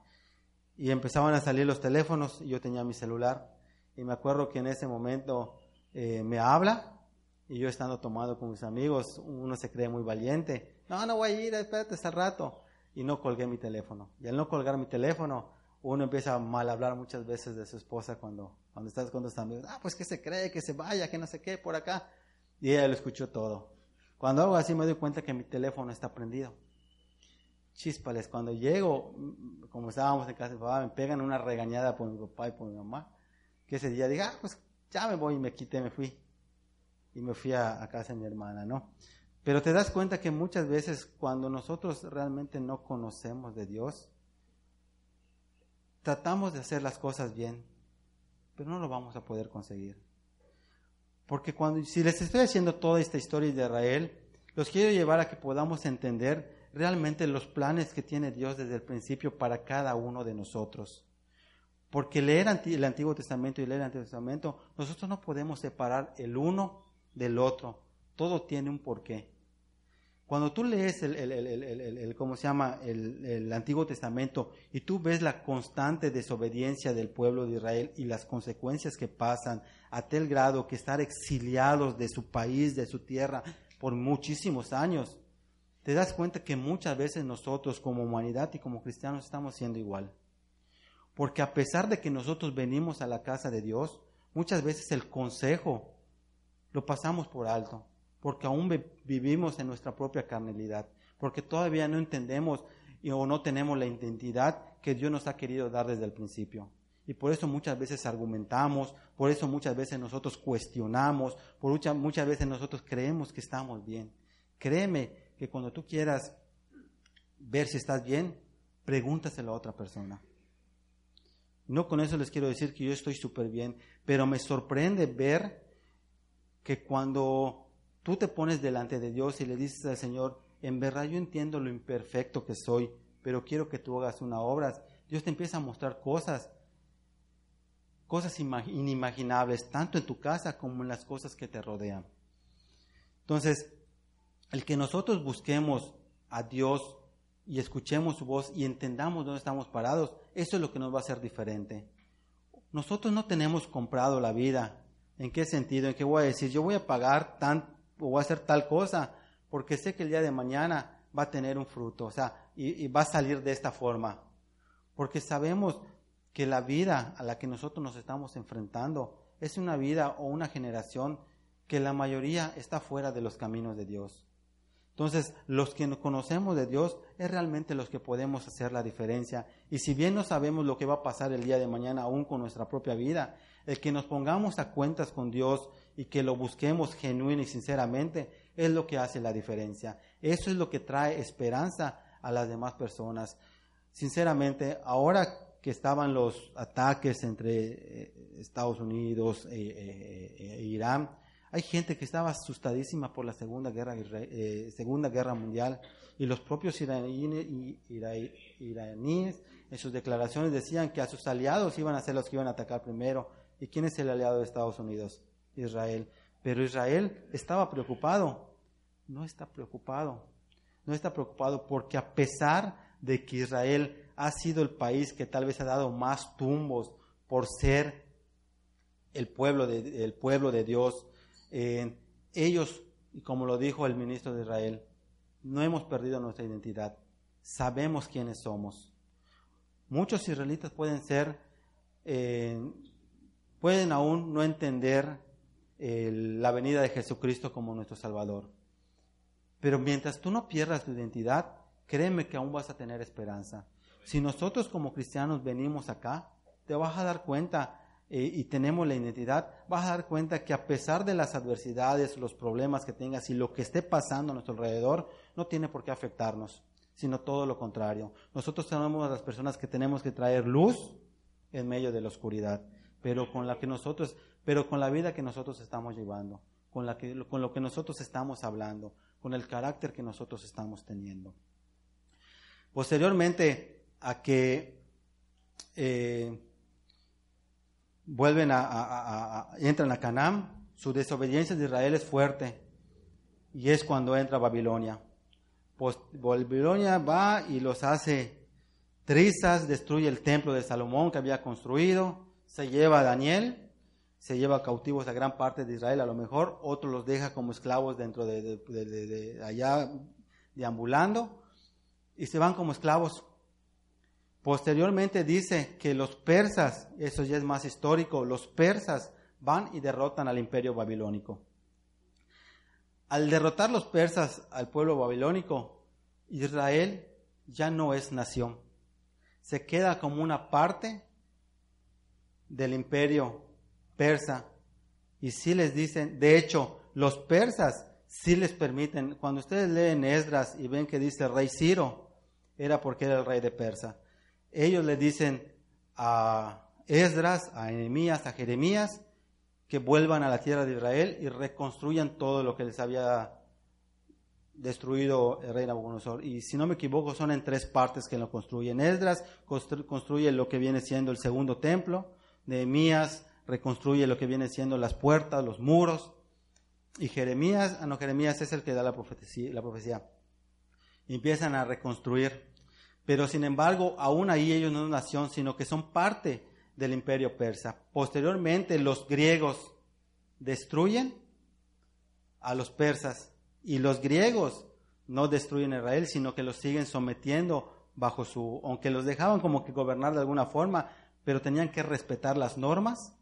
y empezaban a salir los teléfonos y yo tenía mi celular y me acuerdo que en ese momento eh, me habla y yo estando tomado con mis amigos, uno se cree muy valiente, no, no voy a ir, espérate hasta rato y no colgué mi teléfono y al no colgar mi teléfono uno empieza a mal hablar muchas veces de su esposa cuando, cuando estás con tus amigos, ah, pues que se cree, que se vaya, que no sé qué, por acá. Y ella lo escuchó todo. Cuando hago así me doy cuenta que mi teléfono está prendido. Chispales, cuando llego, como estábamos en casa de papá, me pegan una regañada por mi papá y por mi mamá. Que ese día dije, ah, pues ya me voy y me quité, me fui. Y me fui a, a casa de mi hermana, ¿no? Pero te das cuenta que muchas veces cuando nosotros realmente no conocemos de Dios, tratamos de hacer las cosas bien, pero no lo vamos a poder conseguir. Porque cuando, si les estoy haciendo toda esta historia de Israel, los quiero llevar a que podamos entender realmente los planes que tiene Dios desde el principio para cada uno de nosotros. Porque leer el Antiguo Testamento y leer el Antiguo Testamento, nosotros no podemos separar el uno del otro. Todo tiene un porqué. Cuando tú lees el, el, el, ¿cómo se llama? El, Antiguo Testamento y tú ves la constante desobediencia del pueblo de Israel y las consecuencias que pasan a tal grado que estar exiliados de su país, de su tierra, por muchísimos años, te das cuenta que muchas veces nosotros como humanidad y como cristianos estamos siendo igual. Porque a pesar de que nosotros venimos a la casa de Dios, muchas veces el consejo lo pasamos por alto porque aún vivimos en nuestra propia carnalidad, porque todavía no entendemos o no tenemos la identidad que Dios nos ha querido dar desde el principio. Y por eso muchas veces argumentamos, por eso muchas veces nosotros cuestionamos, por muchas, muchas veces nosotros creemos que estamos bien. Créeme que cuando tú quieras ver si estás bien, pregúntaselo a otra persona. No con eso les quiero decir que yo estoy súper bien, pero me sorprende ver que cuando tú te pones delante de Dios y le dices al Señor, en verdad yo entiendo lo imperfecto que soy, pero quiero que tú hagas una obra. Dios te empieza a mostrar cosas, cosas inimaginables, tanto en tu casa como en las cosas que te rodean. Entonces, el que nosotros busquemos a Dios y escuchemos su voz y entendamos dónde estamos parados, eso es lo que nos va a hacer diferente. Nosotros no tenemos comprado la vida. ¿En qué sentido? En qué voy a decir, yo voy a pagar tan o voy a hacer tal cosa porque sé que el día de mañana va a tener un fruto, o sea, y, y va a salir de esta forma. Porque sabemos que la vida a la que nosotros nos estamos enfrentando es una vida o una generación que la mayoría está fuera de los caminos de Dios. Entonces, los que conocemos de Dios es realmente los que podemos hacer la diferencia. Y si bien no sabemos lo que va a pasar el día de mañana aún con nuestra propia vida, el que nos pongamos a cuentas con Dios y que lo busquemos genuino y sinceramente es lo que hace la diferencia. Eso es lo que trae esperanza a las demás personas. Sinceramente, ahora que estaban los ataques entre eh, Estados Unidos e, e, e Irán, hay gente que estaba asustadísima por la Segunda Guerra, eh, Segunda Guerra Mundial y los propios iraníes, iraníes en sus declaraciones decían que a sus aliados iban a ser los que iban a atacar primero. ¿Y quién es el aliado de Estados Unidos? Israel. Pero Israel estaba preocupado. No está preocupado. No está preocupado porque a pesar de que Israel ha sido el país que tal vez ha dado más tumbos por ser el pueblo de, pueblo de Dios, eh, ellos, como lo dijo el ministro de Israel, no hemos perdido nuestra identidad. Sabemos quiénes somos. Muchos israelitas pueden ser, eh, pueden aún no entender la venida de Jesucristo como nuestro Salvador. Pero mientras tú no pierdas tu identidad, créeme que aún vas a tener esperanza. Si nosotros como cristianos venimos acá, te vas a dar cuenta eh, y tenemos la identidad, vas a dar cuenta que a pesar de las adversidades, los problemas que tengas y lo que esté pasando a nuestro alrededor, no tiene por qué afectarnos, sino todo lo contrario. Nosotros somos las personas que tenemos que traer luz en medio de la oscuridad, pero con la que nosotros, pero con la vida que nosotros estamos llevando, con, lo que nosotros estamos hablando, con el carácter que nosotros estamos teniendo. Posteriormente a que eh, vuelven a, entran a Canaán, su desobediencia de Israel es fuerte y es cuando entra Babilonia. Babilonia va y los hace trizas, destruye el templo de Salomón que había construido, se lleva a Daniel, se lleva cautivos a gran parte de Israel, a lo mejor otros los deja como esclavos dentro de, de allá deambulando y se van como esclavos Posteriormente dice que los persas, eso ya es más histórico, los persas van y derrotan al imperio babilónico. Al derrotar los persas al pueblo babilónico, Israel ya no es nación. Se queda como una parte del imperio persa. Y si les dicen, de hecho, los persas sí les permiten, cuando ustedes leen Esdras y ven que dice rey Ciro, era porque era el rey de Persa ellos le dicen a Esdras, a Nehemías, a Jeremías, que vuelvan a la tierra de Israel y reconstruyan todo lo que les había destruido el rey Nabucodonosor. Y si no me equivoco, son en tres partes que lo construyen. Esdras construye lo que viene siendo el segundo templo, Nehemías reconstruye lo que viene siendo las puertas, los muros, y Jeremías, ah no, Jeremías es el que da la profecía. La profecía. Y empiezan a reconstruir pero sin embargo, aún ahí ellos no son nación, sino que son parte del imperio persa. Posteriormente, los griegos destruyen a los persas y los griegos no destruyen a Israel, sino que los siguen sometiendo bajo su, aunque los dejaban como que gobernar de alguna forma, pero tenían que respetar las normas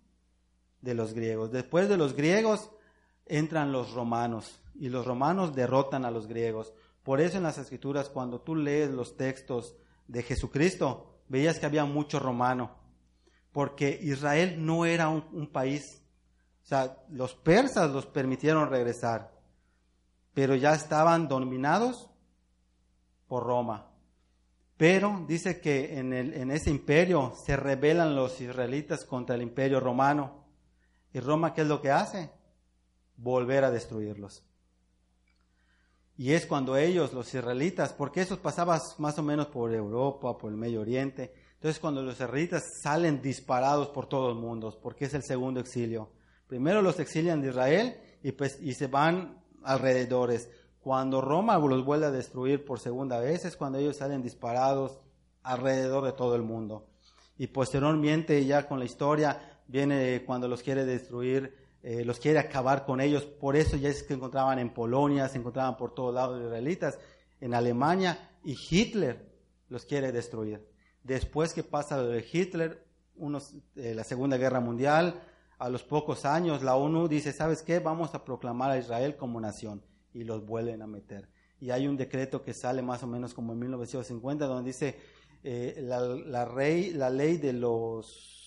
de los griegos. Después de los griegos entran los romanos y los romanos derrotan a los griegos. Por eso en las escrituras, cuando tú lees los textos de Jesucristo, veías que había mucho romano, porque Israel no era un, país. O sea, los persas los permitieron regresar, pero ya estaban dominados por Roma. Pero dice que en, el, en ese imperio se rebelan los israelitas contra el imperio romano. ¿Y Roma qué es lo que hace? Volver a destruirlos. Y es cuando ellos, los israelitas, porque eso pasaba más o menos por Europa, por el Medio Oriente, entonces cuando los israelitas salen disparados por todo el mundo, porque es el segundo exilio. Primero los exilian de Israel y, pues, y se van alrededores. Cuando Roma los vuelve a destruir por segunda vez es cuando ellos salen disparados alrededor de todo el mundo. Y posteriormente ya con la historia viene cuando los quiere destruir, eh, los quiere acabar con ellos. Por eso ya es que se encontraban en Polonia, se encontraban por todos lados israelitas, en Alemania, y Hitler los quiere destruir. Después que pasa lo de Hitler, unos, eh, la Segunda Guerra Mundial, a los pocos años la ONU dice, ¿sabes qué? Vamos a proclamar a Israel como nación y los vuelven a meter. Y hay un decreto que sale más o menos como en 1950 donde dice eh, la, la, rey, la ley de los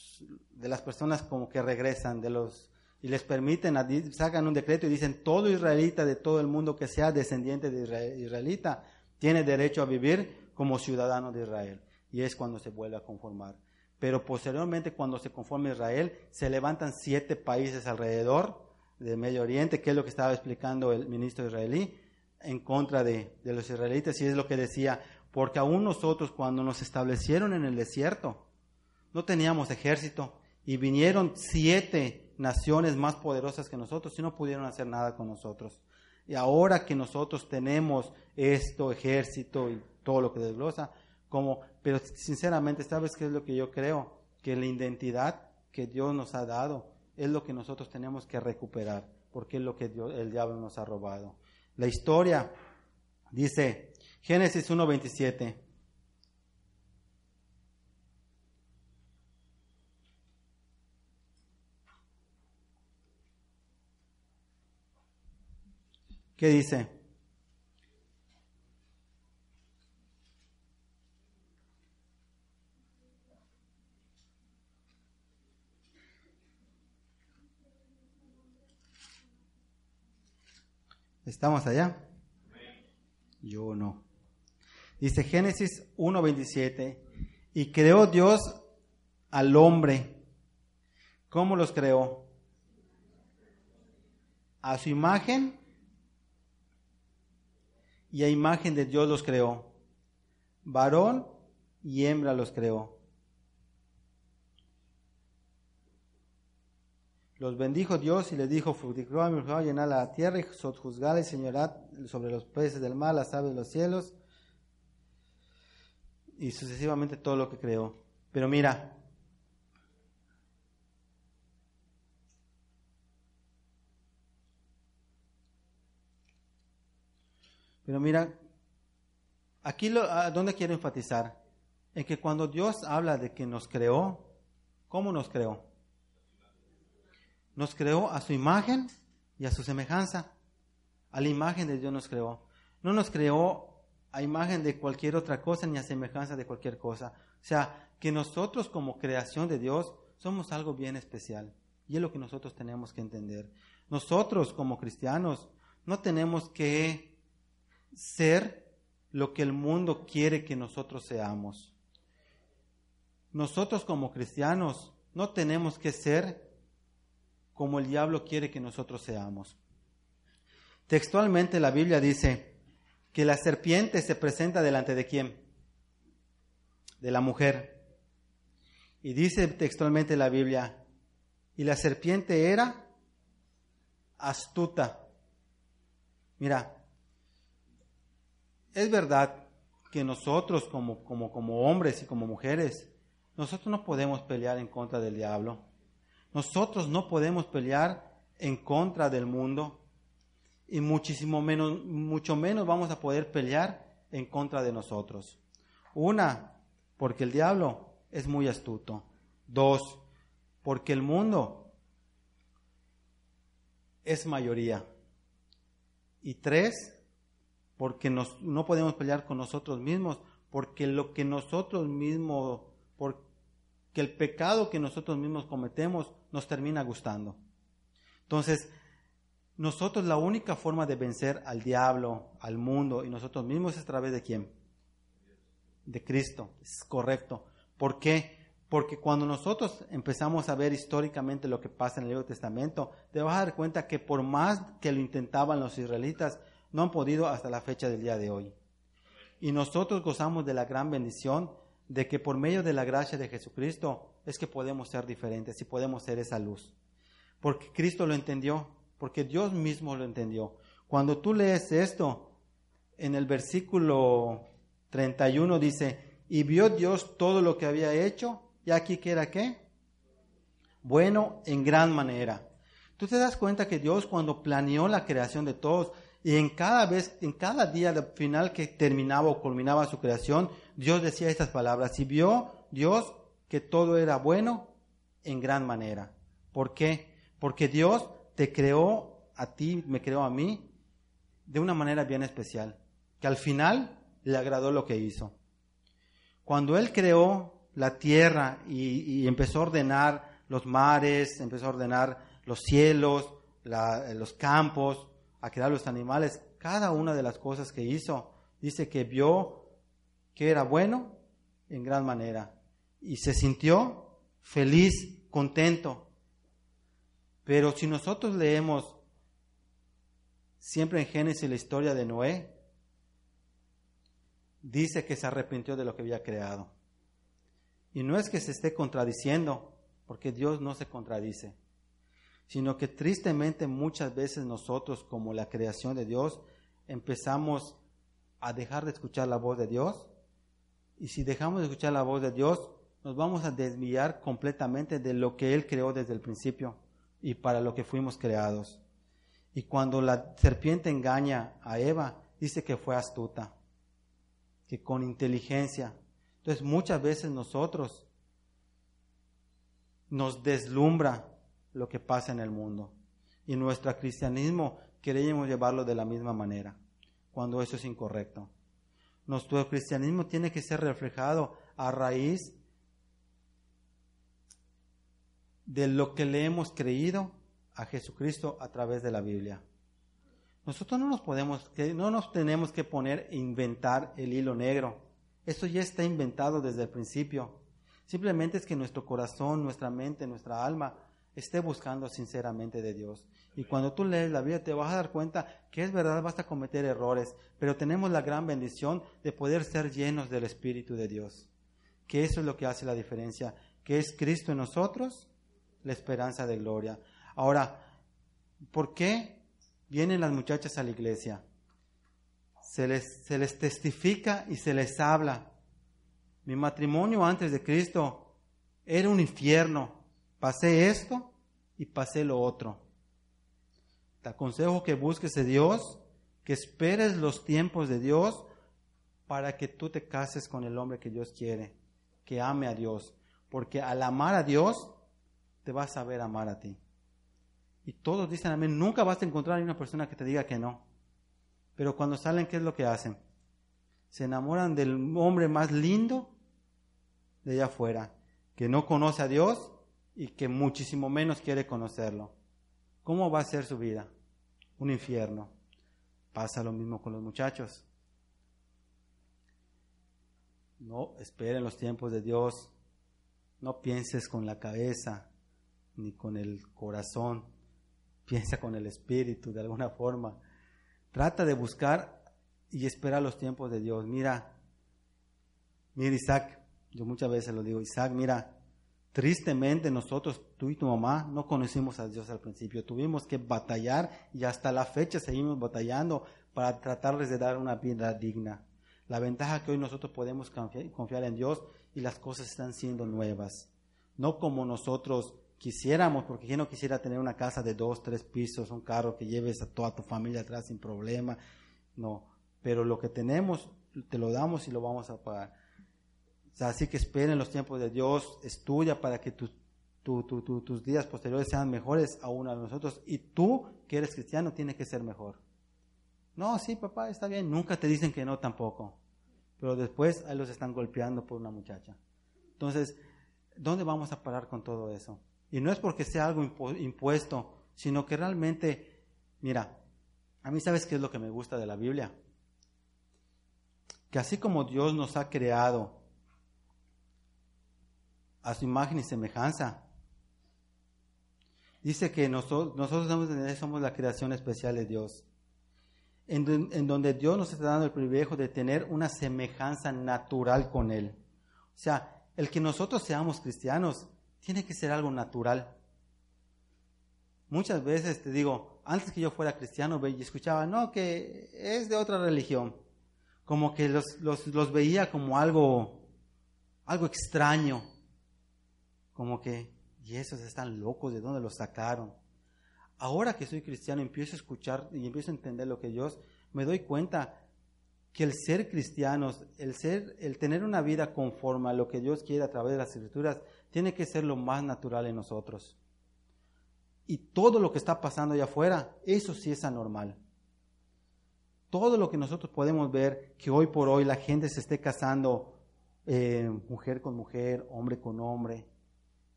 de las personas como que regresan de los y les permiten sacan un decreto y dicen todo israelita de todo el mundo que sea descendiente de israelita tiene derecho a vivir como ciudadano de Israel y es cuando se vuelve a conformar. Pero posteriormente, cuando se conforma Israel, se levantan siete países alrededor del Medio Oriente, que es lo que estaba explicando el ministro israelí, en contra de, de los israelitas, y es lo que decía, porque aún nosotros cuando nos establecieron en el desierto, no teníamos ejército, y vinieron siete naciones más poderosas que nosotros y no pudieron hacer nada con nosotros. Y ahora que nosotros tenemos esto, ejército y todo lo que desglosa, como, pero sinceramente, ¿sabes qué es lo que yo creo? Que la identidad que Dios nos ha dado es lo que nosotros tenemos que recuperar, porque es lo que el diablo nos ha robado. La historia dice, Génesis 1.27. ¿Qué dice? ¿Estamos allá? Yo no. Dice Génesis 1.27, y creó Dios al hombre. ¿Cómo los creó? A su imagen y a imagen de Dios los creó. Varón y hembra los creó. Los bendijo Dios y les dijo, fructificad, llenar la tierra y sojuzgad y señorad sobre los peces del mar, las aves de los cielos y sucesivamente todo lo que creó. Pero mira, pero mira, aquí lo, ¿a dónde quiero enfatizar? En que cuando Dios habla de que nos creó, ¿cómo nos creó? Nos creó a su imagen y a su semejanza. A la imagen de Dios nos creó. No nos creó a imagen de cualquier otra cosa ni a semejanza de cualquier cosa. O sea, que nosotros como creación de Dios somos algo bien especial. Y es lo que nosotros tenemos que entender. Nosotros como cristianos no tenemos que ser lo que el mundo quiere que nosotros seamos. Nosotros como cristianos no tenemos que ser como el diablo quiere que nosotros seamos. Textualmente la Biblia dice que la serpiente se presenta delante de quién? De la mujer. Y dice textualmente la Biblia, y la serpiente era astuta. Mira, es verdad que nosotros como, como, como hombres y como mujeres, nosotros no podemos pelear en contra del diablo. Nosotros no podemos pelear en contra del mundo y muchísimo menos, mucho menos vamos a poder pelear en contra de nosotros. Una, porque el diablo es muy astuto. Dos, porque el mundo es mayoría. Y tres, porque no podemos pelear con nosotros mismos, porque lo que nosotros mismos, que el pecado que nosotros mismos cometemos nos termina gustando. Entonces, nosotros la única forma de vencer al diablo, al mundo y nosotros mismos es a través de quién? De Cristo. Es correcto. ¿Por qué? Porque cuando nosotros empezamos a ver históricamente lo que pasa en el Nuevo Testamento, te vas a dar cuenta que por más que lo intentaban los israelitas, no han podido hasta la fecha del día de hoy. Y nosotros gozamos de la gran bendición de que por medio de la gracia de Jesucristo es que podemos ser diferentes y podemos ser esa luz. Porque Cristo lo entendió, porque Dios mismo lo entendió. Cuando tú lees esto, en el versículo 31 dice, y vio Dios todo lo que había hecho, y aquí que era qué? Bueno en gran manera. Tú te das cuenta que Dios cuando planeó la creación de todos, y en cada vez, en cada día final que terminaba o culminaba su creación, Dios decía estas palabras, y vio Dios que todo era bueno en gran manera. ¿Por qué? Porque Dios te creó a ti, me creó a mí, de una manera bien especial, que al final le agradó lo que hizo. Cuando Él creó la tierra y, empezó a ordenar los mares, empezó a ordenar los cielos, los campos, a crear los animales, cada una de las cosas que hizo, dice que vio que era bueno en gran manera y se sintió feliz, contento. Pero si nosotros leemos siempre en Génesis la historia de Noé, dice que se arrepintió de lo que había creado. Y no es que se esté contradiciendo, porque Dios no se contradice, sino que tristemente muchas veces nosotros, como la creación de Dios, empezamos a dejar de escuchar la voz de Dios. Y si dejamos de escuchar la voz de Dios, nos vamos a desviar completamente de lo que Él creó desde el principio y para lo que fuimos creados. Y cuando la serpiente engaña a Eva, dice que fue astuta, que con inteligencia. Entonces muchas veces nosotros nos deslumbra lo que pasa en el mundo. Y nuestro cristianismo queremos llevarlo de la misma manera, cuando eso es incorrecto. Nuestro cristianismo tiene que ser reflejado a raíz de lo que le hemos creído a Jesucristo a través de la Biblia. Nosotros no nos podemos, no nos tenemos que poner e inventar el hilo negro. Eso ya está inventado desde el principio. Simplemente es que nuestro corazón, nuestra mente, nuestra alma esté buscando sinceramente de Dios. Y cuando tú lees la Biblia te vas a dar cuenta que es verdad, vas a cometer errores, pero tenemos la gran bendición de poder ser llenos del Espíritu de Dios. Que eso es lo que hace la diferencia, que es Cristo en nosotros, la esperanza de gloria. Ahora, ¿por qué vienen las muchachas a la iglesia? Se les, se les testifica y se les habla. Mi matrimonio antes de Cristo era un infierno. Pasé esto y pasé lo otro. Te aconsejo que busques a Dios, que esperes los tiempos de Dios para que tú te cases con el hombre que Dios quiere, que ame a Dios. Porque al amar a Dios, te vas a saber amar a ti. Y todos dicen amén. Nunca vas a encontrar una persona que te diga que no. Pero cuando salen, ¿qué es lo que hacen? Se enamoran del hombre más lindo de allá afuera, que no conoce a Dios y que muchísimo menos quiere conocerlo. ¿Cómo va a ser su vida? Un infierno. Pasa lo mismo con los muchachos. No esperen los tiempos de Dios. No pienses con la cabeza ni con el corazón piensa con el espíritu de alguna forma. Trata de buscar y esperar los tiempos de Dios. Mira, mira Isaac, yo muchas veces lo digo, Isaac, mira, tristemente nosotros, tú y tu mamá, no conocimos a Dios al principio. Tuvimos que batallar y hasta la fecha seguimos batallando para tratarles de dar una vida digna. La ventaja que hoy nosotros podemos confiar en Dios y las cosas están siendo nuevas. No como nosotros quisiéramos, porque yo no quisiera tener una casa de dos, tres pisos, un carro que lleves a toda tu familia atrás sin problema, no, pero lo que tenemos te lo damos y lo vamos a pagar. Así que esperen los tiempos de Dios, estudia para que tus tus días posteriores sean mejores aún a nosotros y tú que eres cristiano tienes que ser mejor. No, sí, papá, está bien, nunca te dicen que no tampoco, pero después ahí los están golpeando por una muchacha. Entonces, ¿dónde vamos a parar con todo eso? Y no es porque sea algo impuesto, sino que realmente, mira, a mí sabes qué es lo que me gusta de la Biblia. Que así como Dios nos ha creado a su imagen y semejanza, dice que nosotros, somos la creación especial de Dios, en, en donde Dios nos está dando el privilegio de tener una semejanza natural con Él. O sea, el que nosotros seamos cristianos tiene que ser algo natural. Muchas veces te digo, antes que yo fuera cristiano, y escuchaba, no, que es de otra religión. como que los, los, los veía como algo, algo extraño, como que, y esos están locos, ¿de dónde los sacaron? Ahora que soy cristiano empiezo a escuchar y empiezo a entender lo que Dios, me doy cuenta que el ser cristianos, el ser, el tener una vida conforme a lo que Dios quiere a través de las escrituras, tiene que ser lo más natural en nosotros. Y todo lo que está pasando allá afuera, eso sí es anormal. Todo lo que nosotros podemos ver, que hoy por hoy la gente se esté casando eh, mujer con mujer, hombre con hombre,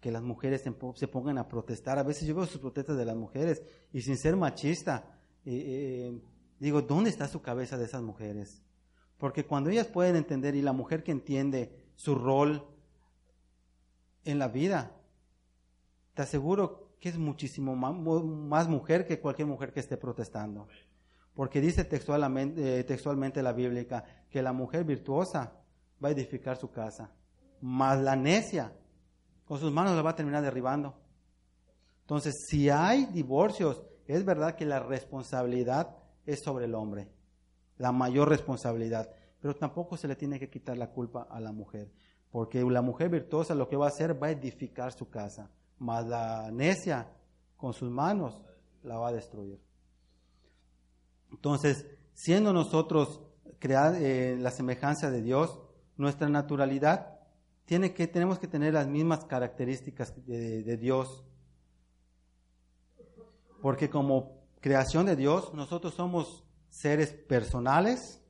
que las mujeres se, pongan a protestar. A veces yo veo sus protestas de las mujeres y sin ser machista, eh, eh, digo, ¿dónde está su cabeza de esas mujeres? Porque cuando ellas pueden entender y la mujer que entiende su rol en la vida, te aseguro que es muchísimo más, mujer que cualquier mujer que esté protestando. Porque dice textualmente, eh, textualmente la Biblia que la mujer virtuosa va a edificar su casa, más la necia con sus manos la va a terminar derribando. Entonces, si hay divorcios, es verdad que la responsabilidad es sobre el hombre, la mayor responsabilidad, pero tampoco se le tiene que quitar la culpa a la mujer, porque la mujer virtuosa lo que va a hacer va a edificar su casa, más la necia con sus manos la va a destruir. Entonces, siendo nosotros crear eh, la semejanza de Dios, nuestra naturalidad tiene que, tenemos que tener las mismas características de Dios. Porque como creación de Dios, nosotros somos seres personales,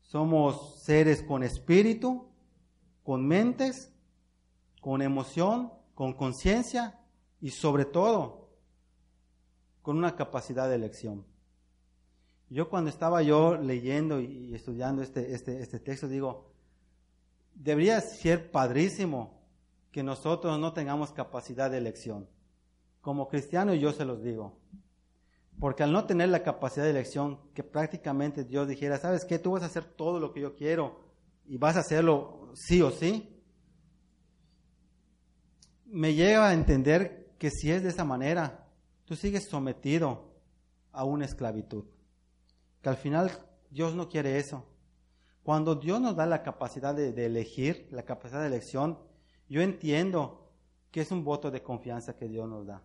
somos seres con espíritu, con mentes, con emoción, con conciencia y sobre todo con una capacidad de elección. Yo cuando estaba yo leyendo y estudiando este, este, este texto, digo, debería ser padrísimo que nosotros no tengamos capacidad de elección. Como cristiano yo se los digo. Porque al no tener la capacidad de elección, que prácticamente Dios dijera, ¿sabes qué? Tú vas a hacer todo lo que yo quiero y vas a hacerlo sí o sí. Me lleva a entender que si es de esa manera, tú sigues sometido a una esclavitud. Que al final Dios no quiere eso. Cuando Dios nos da la capacidad de, elegir, la capacidad de elección, yo entiendo que es un voto de confianza que Dios nos da.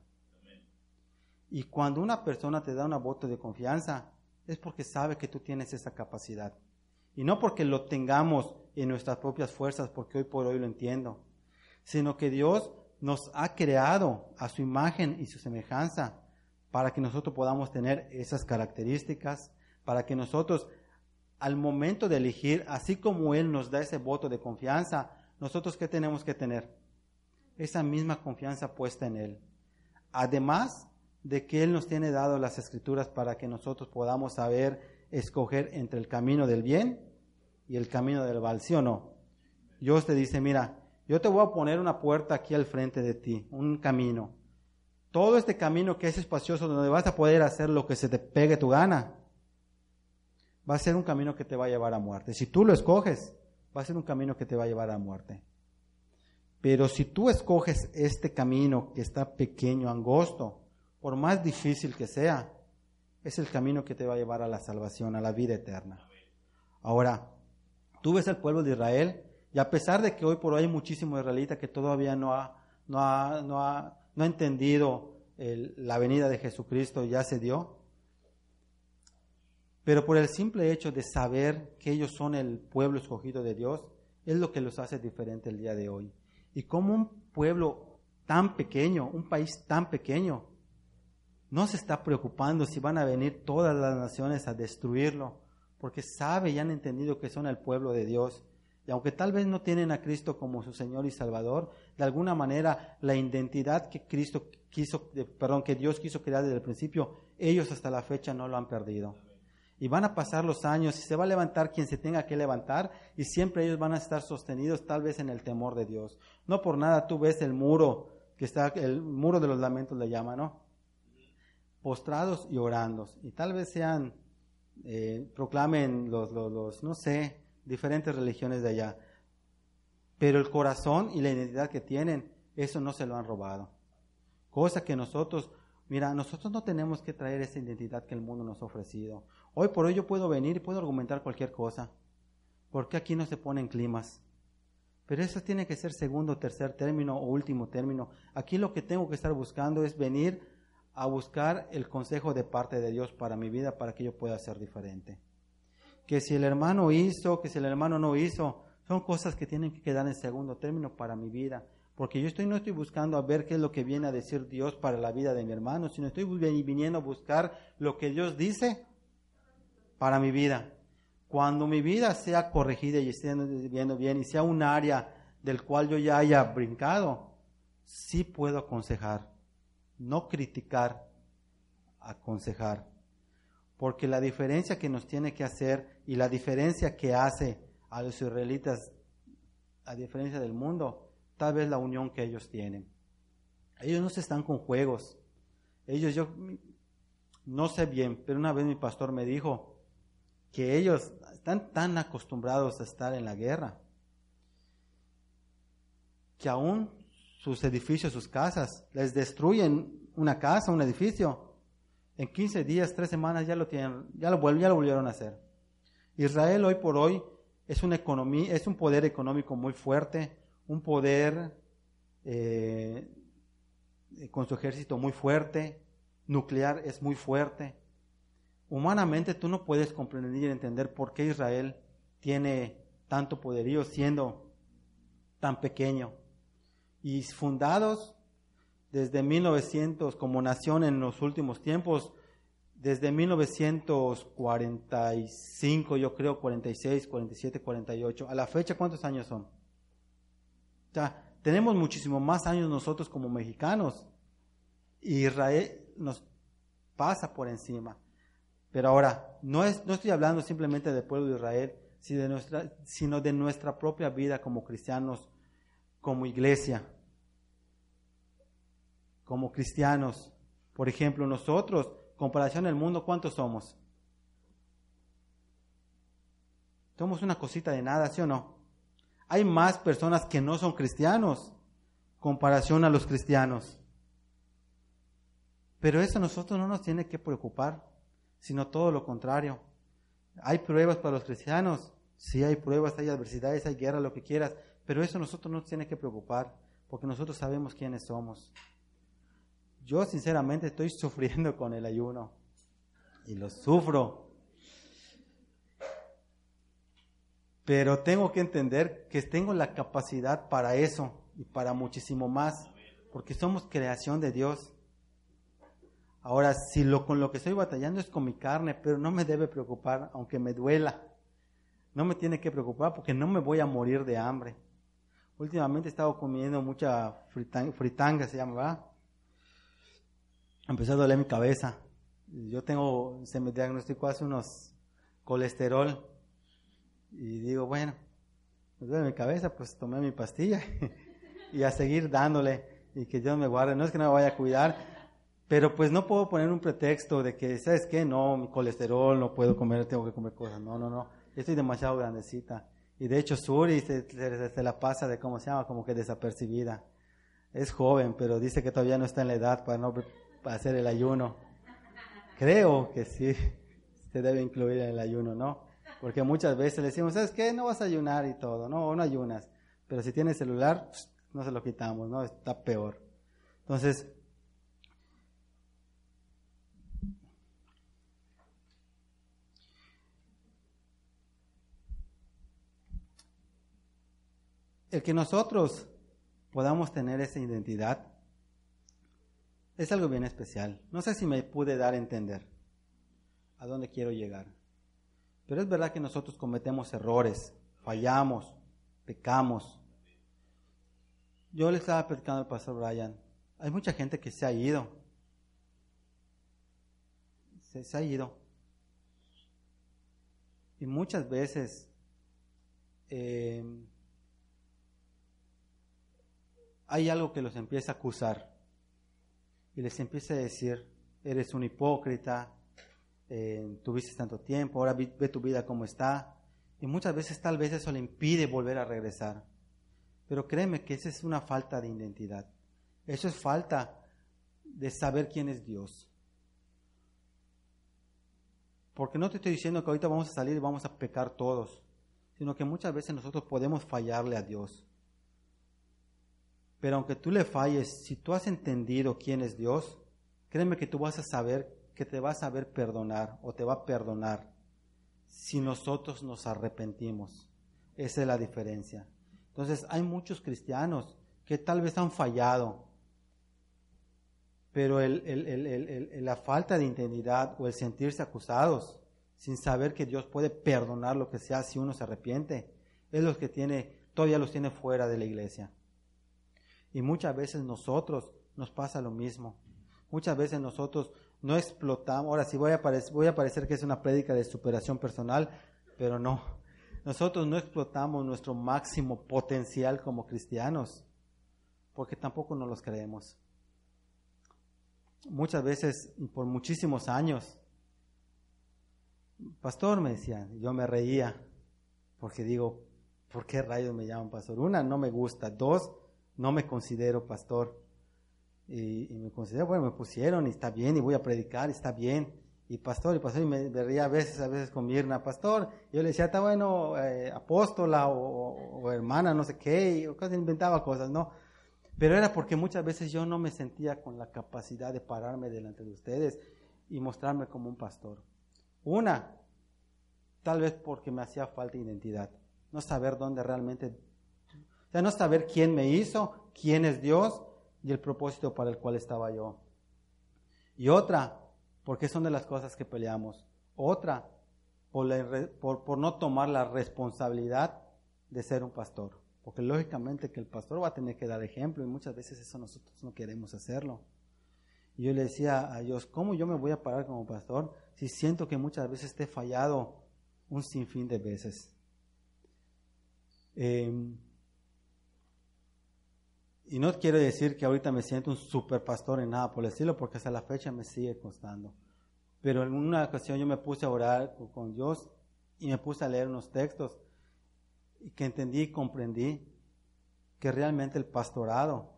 Y cuando una persona te da un voto de confianza, es porque sabe que tú tienes esa capacidad. Y no porque lo tengamos en nuestras propias fuerzas, porque hoy por hoy lo entiendo, sino que Dios nos ha creado a su imagen y su semejanza para que nosotros podamos tener esas características, para que nosotros al momento de elegir, así como Él nos da ese voto de confianza, nosotros qué tenemos que tener? Esa misma confianza puesta en Él. Además de que Él nos tiene dado las escrituras para que nosotros podamos saber escoger entre el camino del bien y el camino del mal, ¿sí o no? Dios te dice, mira, yo te voy a poner una puerta aquí al frente de ti, un camino. Todo este camino que es espacioso donde vas a poder hacer lo que se te pegue tu gana, va a ser un camino que te va a llevar a muerte. Si tú lo escoges, va a ser un camino que te va a llevar a muerte. Pero si tú escoges este camino que está pequeño, angosto, por más difícil que sea, es el camino que te va a llevar a la salvación, a la vida eterna. Ahora, tú ves al pueblo de Israel y a pesar de que hoy por hoy hay muchísimos israelitas que todavía no ha, no ha, no ha, no ha entendido la venida de Jesucristo, ya se dio, pero por el simple hecho de saber que ellos son el pueblo escogido de Dios, es lo que los hace diferente el día de hoy. Y como un pueblo tan pequeño, un país tan pequeño, no se está preocupando si van a venir todas las naciones a destruirlo, porque sabe y han entendido que son el pueblo de Dios. Y aunque tal vez no tienen a Cristo como su Señor y Salvador, de alguna manera la identidad que Cristo quiso, perdón, que Dios quiso crear desde el principio, ellos hasta la fecha no lo han perdido. Y van a pasar los años y se va a levantar quien se tenga que levantar y siempre ellos van a estar sostenidos tal vez en el temor de Dios. No por nada tú ves el muro, que está, el muro de los lamentos le llama, ¿no? Postrados y orando. Y tal vez sean, eh, proclamen los, los, no sé, diferentes religiones de allá. Pero el corazón y la identidad que tienen, eso no se lo han robado. Cosa que nosotros Mira, nosotros no tenemos que traer esa identidad que el mundo nos ha ofrecido. Hoy por hoy yo puedo venir y puedo argumentar cualquier cosa. porque aquí no se ponen climas? Pero eso tiene que ser segundo, tercer término o último término. Aquí lo que tengo que estar buscando es venir a buscar el consejo de parte de Dios para mi vida, para que yo pueda ser diferente. Que si el hermano hizo, que si el hermano no hizo, son cosas que tienen que quedar en segundo término para mi vida. Porque yo estoy, no estoy buscando a ver qué es lo que viene a decir Dios para la vida de mi hermano, sino estoy viniendo a buscar lo que Dios dice para mi vida. Cuando mi vida sea corregida y esté viendo bien y sea un área del cual yo ya haya brincado, sí puedo aconsejar, no criticar, aconsejar. Porque la diferencia que nos tiene que hacer y la diferencia que hace a los israelitas, a diferencia del mundo, tal vez la unión que ellos tienen. Ellos no se están con juegos. Ellos, yo no sé bien, pero una vez mi pastor me dijo que ellos están tan acostumbrados a estar en la guerra que aún sus edificios, sus casas, les destruyen una casa, un edificio. En 15 días, 3 semanas ya lo tienen, ya lo, ya lo volvieron a hacer. Israel hoy por hoy es una economía, es un poder económico muy fuerte, un poder eh, con su ejército muy fuerte, nuclear es muy fuerte. Humanamente tú no puedes comprender y entender por qué Israel tiene tanto poderío siendo tan pequeño. Y fundados desde 1900 como nación en los últimos tiempos, desde 1945 yo creo, 46, 47, 48. A la fecha, ¿cuántos años son? tenemos muchísimo más años nosotros como mexicanos. Israel nos pasa por encima. Pero ahora, no, es, no estoy hablando simplemente del pueblo de Israel, sino de, nuestra, sino de nuestra propia vida como cristianos, como iglesia, como cristianos. Por ejemplo, nosotros, comparación al mundo, ¿cuántos somos? Somos una cosita de nada, ¿sí o no? hay más personas que no son cristianos comparación a los cristianos. Pero eso a nosotros no nos tiene que preocupar, sino todo lo contrario. ¿Hay pruebas para los cristianos? Sí, hay pruebas, hay adversidades, hay guerra, lo que quieras, pero eso nosotros no nos tiene que preocupar, porque nosotros sabemos quiénes somos. Yo sinceramente estoy sufriendo con el ayuno y lo sufro Pero tengo que entender que tengo la capacidad para eso y para muchísimo más, porque somos creación de Dios. Ahora, si lo con lo que estoy batallando es con mi carne, pero no me debe preocupar, aunque me duela. No me tiene que preocupar porque no me voy a morir de hambre. Últimamente he estado comiendo mucha fritanga, se llama, ¿verdad? Empezó a doler mi cabeza. Yo tengo, se me diagnosticó hace unos colesterol y digo, bueno, me duele mi cabeza, pues tomé mi pastilla y a seguir dándole y que Dios me guarde. No es que no me vaya a cuidar, pero pues no puedo poner un pretexto de que, ¿sabes qué? No, mi colesterol, no puedo comer, tengo que comer cosas. No, no, no. estoy demasiado grandecita. Y de hecho, Suri se, se, la pasa de, ¿cómo se llama? Como que desapercibida. Es joven, pero dice que todavía no está en la edad para no hacer el ayuno. Creo que sí, se debe incluir en el ayuno, ¿no? Porque muchas veces le decimos, ¿sabes qué? No vas a ayunar y todo, no, no ayunas. Pero si tienes celular, no se lo quitamos, ¿no? Está peor. Entonces, el que nosotros podamos tener esa identidad es algo bien especial. No sé si me pude dar a entender a dónde quiero llegar. Pero es verdad que nosotros cometemos errores, fallamos, pecamos. Yo le estaba platicando al pastor Brian, hay mucha gente que se ha ido. Se, ha ido. Y muchas veces eh, hay algo que los empieza a acusar y les empieza a decir, eres un hipócrita, eh, tuviste tanto tiempo, ahora ve, tu vida como está. Y muchas veces tal vez eso le impide volver a regresar. Pero créeme que esa es una falta de identidad. Eso es falta de saber quién es Dios. Porque no te estoy diciendo que ahorita vamos a salir y vamos a pecar todos, sino que muchas veces nosotros podemos fallarle a Dios. Pero aunque tú le falles, si tú has entendido quién es Dios, créeme que tú vas a saber que te va a saber perdonar o te va a perdonar si nosotros nos arrepentimos. Esa es la diferencia. Entonces hay muchos cristianos que tal vez han fallado, pero la falta de identidad o el sentirse acusados sin saber que Dios puede perdonar lo que sea si uno se arrepiente, es lo que tiene, todavía los tiene fuera de la iglesia. Y muchas veces nosotros nos pasa lo mismo. Muchas veces nosotros no explotamos, ahora sí voy a, parecer, voy a parecer que es una prédica de superación personal, pero no. Nosotros no explotamos nuestro máximo potencial como cristianos, porque tampoco nos los creemos muchas veces por muchísimos años, pastor me decían, yo me reía, porque digo, ¿por qué rayos me llaman pastor? Una, no me gusta, dos, no me considero pastor. Y, me considero, bueno, me pusieron y está bien, y voy a predicar, está bien. Y pastor, y pastor, y me, reía a veces, a veces con Mirna, pastor. Yo le decía, está bueno, eh, apóstola o, hermana, no sé qué, y casi inventaba cosas, ¿no? Pero era porque muchas veces yo no me sentía con la capacidad de pararme delante de ustedes y mostrarme como un pastor. Una, tal vez porque me hacía falta identidad, no saber dónde realmente, sea, no saber quién me hizo, quién es Dios y el propósito para el cual estaba yo. Y otra, porque son de las cosas que peleamos. Otra, por, por, no tomar la responsabilidad de ser un pastor. Porque lógicamente que el pastor va a tener que dar ejemplo y muchas veces eso nosotros no queremos hacerlo. Y yo le decía a Dios, ¿cómo yo me voy a parar como pastor si siento que muchas veces te he fallado un sinfín de veces? Em, y no quiero decir que ahorita me siento un super pastor en nada por el estilo, porque hasta la fecha me sigue costando. Pero en una ocasión yo me puse a orar con Dios y me puse a leer unos textos y que entendí y comprendí que realmente el pastorado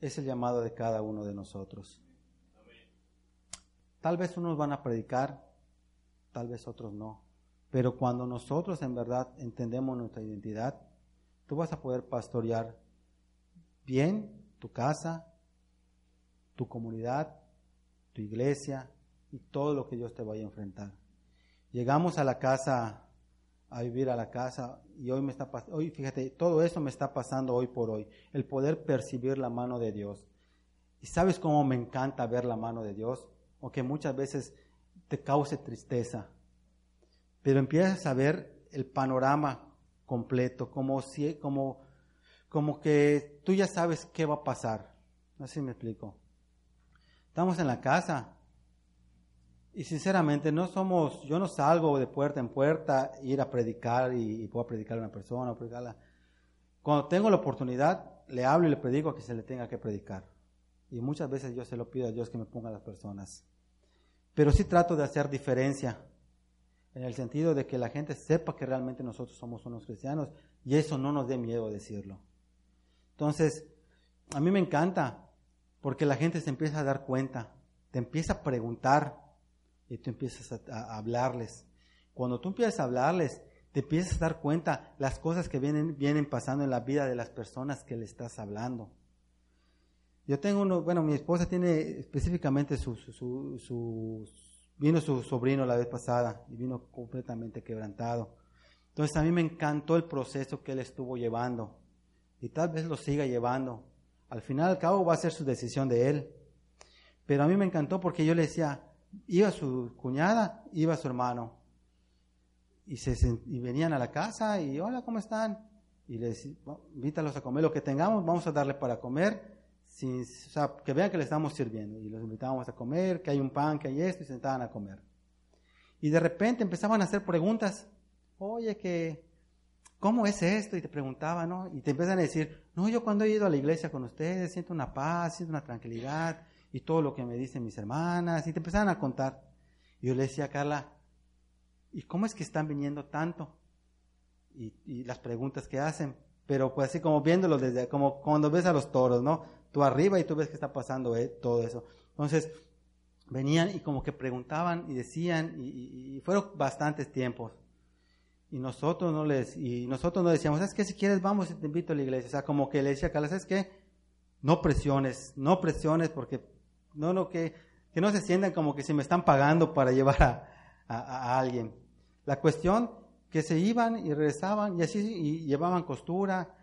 es el llamado de cada uno de nosotros. Tal vez unos van a predicar, tal vez otros no. Pero cuando nosotros en verdad entendemos nuestra identidad, tú vas a poder pastorear bien tu casa, tu comunidad, tu iglesia y todo lo que Dios te vaya a enfrentar. Llegamos a la casa a vivir a la casa y hoy me está hoy fíjate, todo eso me está pasando hoy por hoy, el poder percibir la mano de Dios. Y sabes cómo me encanta ver la mano de Dios, aunque muchas veces te cause tristeza. Pero empiezas a ver el panorama completo, como si como como que tú ya sabes qué va a pasar. Si me explico. Estamos en la casa y sinceramente, no somos, yo no salgo de puerta en puerta, ir a predicar y, puedo predicar a una persona, o predicarla. Cuando tengo la oportunidad, le hablo y le predico a que se le tenga que predicar. Y muchas veces yo se lo pido a Dios que me ponga a las personas. Pero sí trato de hacer diferencia, en el sentido de que la gente sepa que realmente nosotros somos unos cristianos y eso no nos dé miedo decirlo. Entonces, a mí me encanta porque la gente se empieza a dar cuenta, te empieza a preguntar y tú empiezas a, hablarles. Cuando tú empiezas a hablarles, te empiezas a dar cuenta las cosas que vienen, vienen pasando en la vida de las personas que le estás hablando. Yo tengo uno, bueno, mi esposa tiene específicamente su, su, su, vino su sobrino la vez pasada y vino completamente quebrantado. Entonces a mí me encantó el proceso que él estuvo llevando y tal vez lo siga llevando. Al final al cabo va a ser su decisión de él. Pero a mí me encantó porque yo le decía, iba su cuñada, iba su hermano. Y, se, y venían a la casa y, hola, ¿cómo están? Y les invítalos a comer lo que tengamos, vamos a darle para comer, sin, o sea, que vean que le estamos sirviendo. Y los invitábamos a comer, que hay un pan, que hay esto, y se sentaban a comer. Y de repente empezaban a hacer preguntas. Oye, que, ¿cómo es esto? Y te preguntaban, ¿no? Y te empiezan a decir, no, yo cuando he ido a la iglesia con ustedes siento una paz, siento una tranquilidad y todo lo que me dicen mis hermanas, y te empezaban a contar. Y yo le decía a Carla, ¿y cómo es que están viniendo tanto? Y, las preguntas que hacen, pero pues así como viéndolo desde, como cuando ves a los toros, ¿no? tú arriba y tú ves que está pasando eh, todo eso. Entonces, venían y como que preguntaban y decían, y, fueron bastantes tiempos. Y nosotros no les, y nosotros no decíamos, es que si quieres vamos y te invito a la iglesia. O sea, como que le decía a Carlos, es que no presiones, no presiones porque no, no, que, que no se sientan como que se me están pagando para llevar a, a, alguien. La cuestión que se iban y regresaban y así y llevaban costura.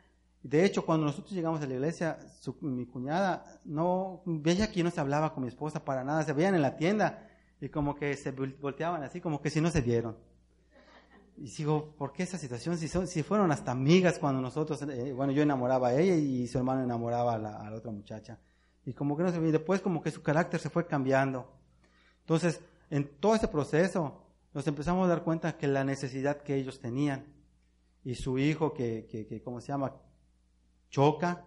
De hecho, cuando nosotros llegamos a la iglesia, mi cuñada no veía que no se hablaba con mi esposa para nada, se veían en la tienda y como que se volteaban así, como que si no se vieron. Y digo, ¿por qué esa situación? Si, son, si fueron hasta amigas cuando nosotros, eh, bueno, yo enamoraba a ella y su hermano enamoraba a la, a la otra muchacha. Y como que no se veía, después como que su carácter se fue cambiando. Entonces, en todo ese proceso nos empezamos a dar cuenta que la necesidad que ellos tenían y su hijo que, que, ¿cómo se llama? Choca,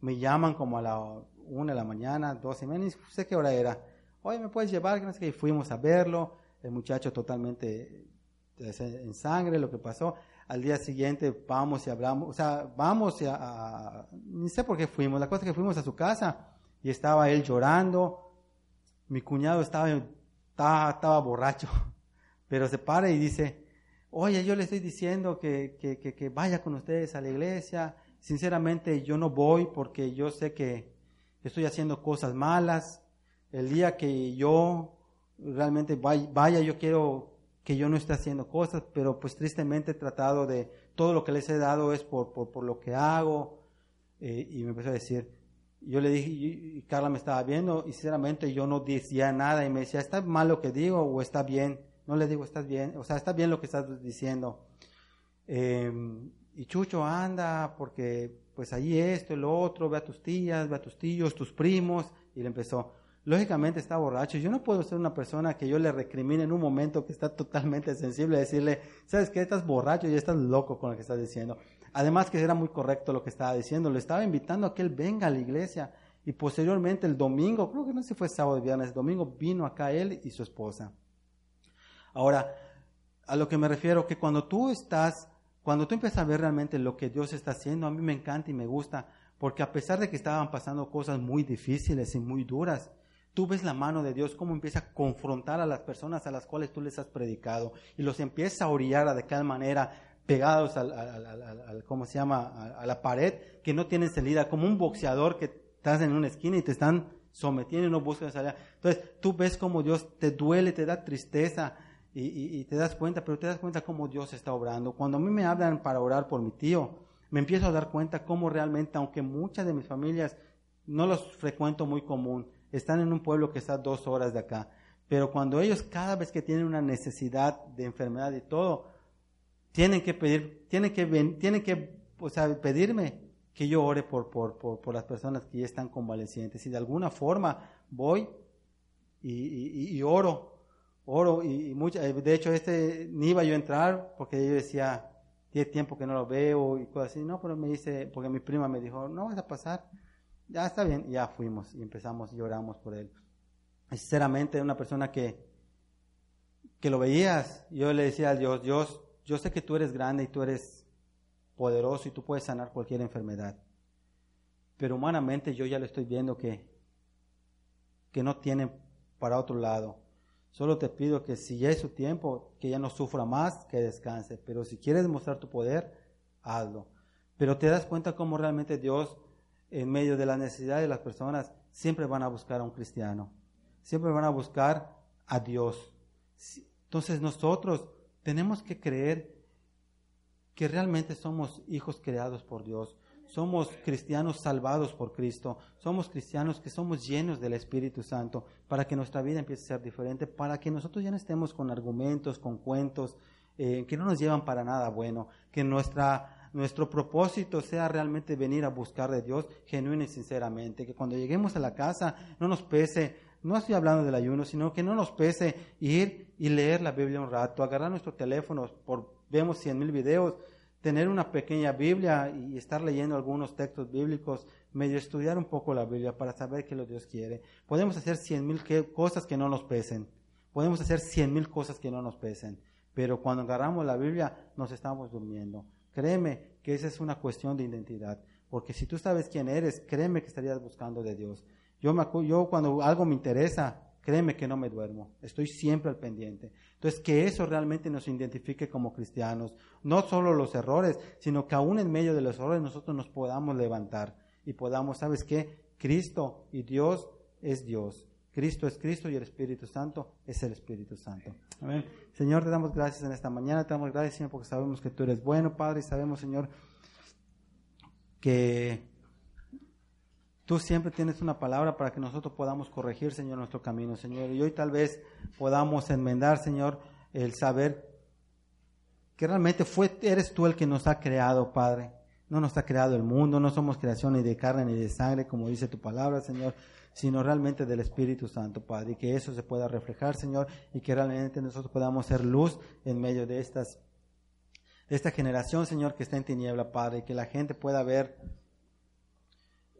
me llaman como a la una de la mañana, dos y media, y sé qué hora era. Oye, ¿me puedes llevar? Y fuimos a verlo, el muchacho totalmente en sangre, lo que pasó. Al día siguiente vamos y hablamos, o sea, vamos a, ni sé por qué fuimos, la cosa es que fuimos a su casa y estaba él llorando, mi cuñado estaba estaba, borracho, pero se para y dice, oye, yo le estoy diciendo que, que, vaya con ustedes a la iglesia, sinceramente yo no voy porque yo sé que estoy haciendo cosas malas, el día que yo realmente vaya, yo quiero que yo no esté haciendo cosas, pero pues tristemente he tratado de, todo lo que les he dado es por, por, lo que hago, eh, y me empezó a decir, yo le dije, y Carla me estaba viendo y sinceramente yo no decía nada y me decía, ¿está mal lo que digo o está bien? No le digo, estás bien, o sea, está bien lo que estás diciendo. Em, y Chucho anda porque pues ahí esto, lo otro, ve a tus tías, ve a tus tíos, tus primos, y le empezó. Lógicamente está borracho. Yo no puedo ser una persona que yo le recrimine en un momento que está totalmente sensible, decirle, ¿sabes qué? Estás borracho y estás loco con lo que estás diciendo. Además que era muy correcto lo que estaba diciendo, le estaba invitando a que él venga a la iglesia y posteriormente el domingo, creo que no sé si fue sábado o viernes, el domingo vino acá él y su esposa. Ahora, a lo que me refiero, que cuando tú estás, cuando tú empiezas a ver realmente lo que Dios está haciendo, a mí me encanta y me gusta, porque a pesar de que estaban pasando cosas muy difíciles y muy duras, tú ves la mano de Dios, cómo empieza a confrontar a las personas a las cuales tú les has predicado y los empieza a orillar de tal manera pegados al, ¿cómo se llama? A, la pared, que no tienen salida, como un boxeador que estás en una esquina y te están sometiendo y no buscas salida. Entonces, tú ves cómo Dios te duele, te da tristeza y, y, te das cuenta, pero te das cuenta cómo Dios está obrando. Cuando a mí me hablan para orar por mi tío, me empiezo a dar cuenta cómo realmente, aunque muchas de mis familias no los frecuento muy común, están en un pueblo que está dos horas de acá, pero cuando ellos cada vez que tienen una necesidad de enfermedad y todo, tienen que pedir, tienen que, tienen que o sea, pedirme que yo ore por, por, por, las personas que ya están convalecientes. Y de alguna forma voy y, y, oro, oro. Y, mucha, de hecho, este ni iba yo a entrar porque yo decía, tiene tiempo que no lo veo y cosas así. No, pero me dice, porque mi prima me dijo, no vas a pasar. Ya está bien, ya fuimos y empezamos y oramos por él. Sinceramente, una persona que, que lo veías, yo le decía a Dios, Dios, yo sé que tú eres grande y tú eres poderoso y tú puedes sanar cualquier enfermedad. Pero humanamente yo ya lo estoy viendo que, que no tiene para otro lado. Solo te pido que si ya es su tiempo, que ya no sufra más, que descanse. Pero si quieres mostrar tu poder, hazlo. Pero te das cuenta cómo realmente Dios, en medio de la necesidad de las personas, siempre van a buscar a un cristiano. Siempre van a buscar a Dios. Entonces nosotros tenemos que creer que realmente somos hijos creados por Dios, somos cristianos salvados por Cristo, somos cristianos que somos llenos del Espíritu Santo para que nuestra vida empiece a ser diferente, para que nosotros ya no estemos con argumentos, con cuentos eh, que no nos llevan para nada bueno, que nuestra, nuestro propósito sea realmente venir a buscar de Dios genuino y sinceramente, que cuando lleguemos a la casa no nos pese no estoy hablando del ayuno, sino que no nos pese ir y leer la Biblia un rato, agarrar nuestro teléfono, por, vemos cien mil videos, tener una pequeña Biblia y estar leyendo algunos textos bíblicos, medio estudiar un poco la Biblia para saber qué lo Dios quiere. Podemos hacer cien mil cosas que no nos pesen. Podemos hacer cien mil cosas que no nos pesen. Pero cuando agarramos la Biblia nos estamos durmiendo. Créeme que esa es una cuestión de identidad. Porque si tú sabes quién eres, créeme que estarías buscando de Dios. Yo, me, yo cuando algo me interesa, créeme que no me duermo. Estoy siempre al pendiente. Entonces, que eso realmente nos identifique como cristianos. No solo los errores, sino que aún en medio de los errores nosotros nos podamos levantar y podamos, ¿sabes qué? Cristo y Dios es Dios. Cristo es Cristo y el Espíritu Santo es el Espíritu Santo. Amén. Señor, te damos gracias en esta mañana, te damos gracias, Señor, porque sabemos que tú eres bueno, Padre, y sabemos, Señor, que tú siempre tienes una palabra para que nosotros podamos corregir, Señor, nuestro camino, Señor. Y hoy tal vez podamos enmendar, Señor, el saber que realmente fue, eres tú el que nos ha creado, Padre. No nos ha creado el mundo, no somos creación ni de carne ni de sangre, como dice tu palabra, Señor, sino realmente del Espíritu Santo, Padre, y que eso se pueda reflejar, Señor, y que realmente nosotros podamos ser luz en medio de estas de esta generación, Señor, que está en tiniebla, Padre, y que la gente pueda ver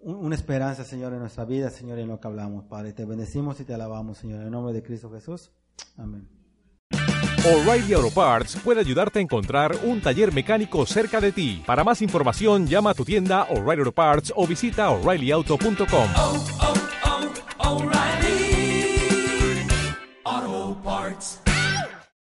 una esperanza, Señor, en nuestra vida, Señor, en lo que hablamos, Padre. Te bendecimos y te alabamos, Señor, en el nombre de Cristo Jesús. Amén. O'Reilly Auto Parts puede ayudarte a encontrar un taller mecánico cerca de ti. Para más información, llama a tu tienda O'Reilly Auto Parts o visita oreillyauto.com.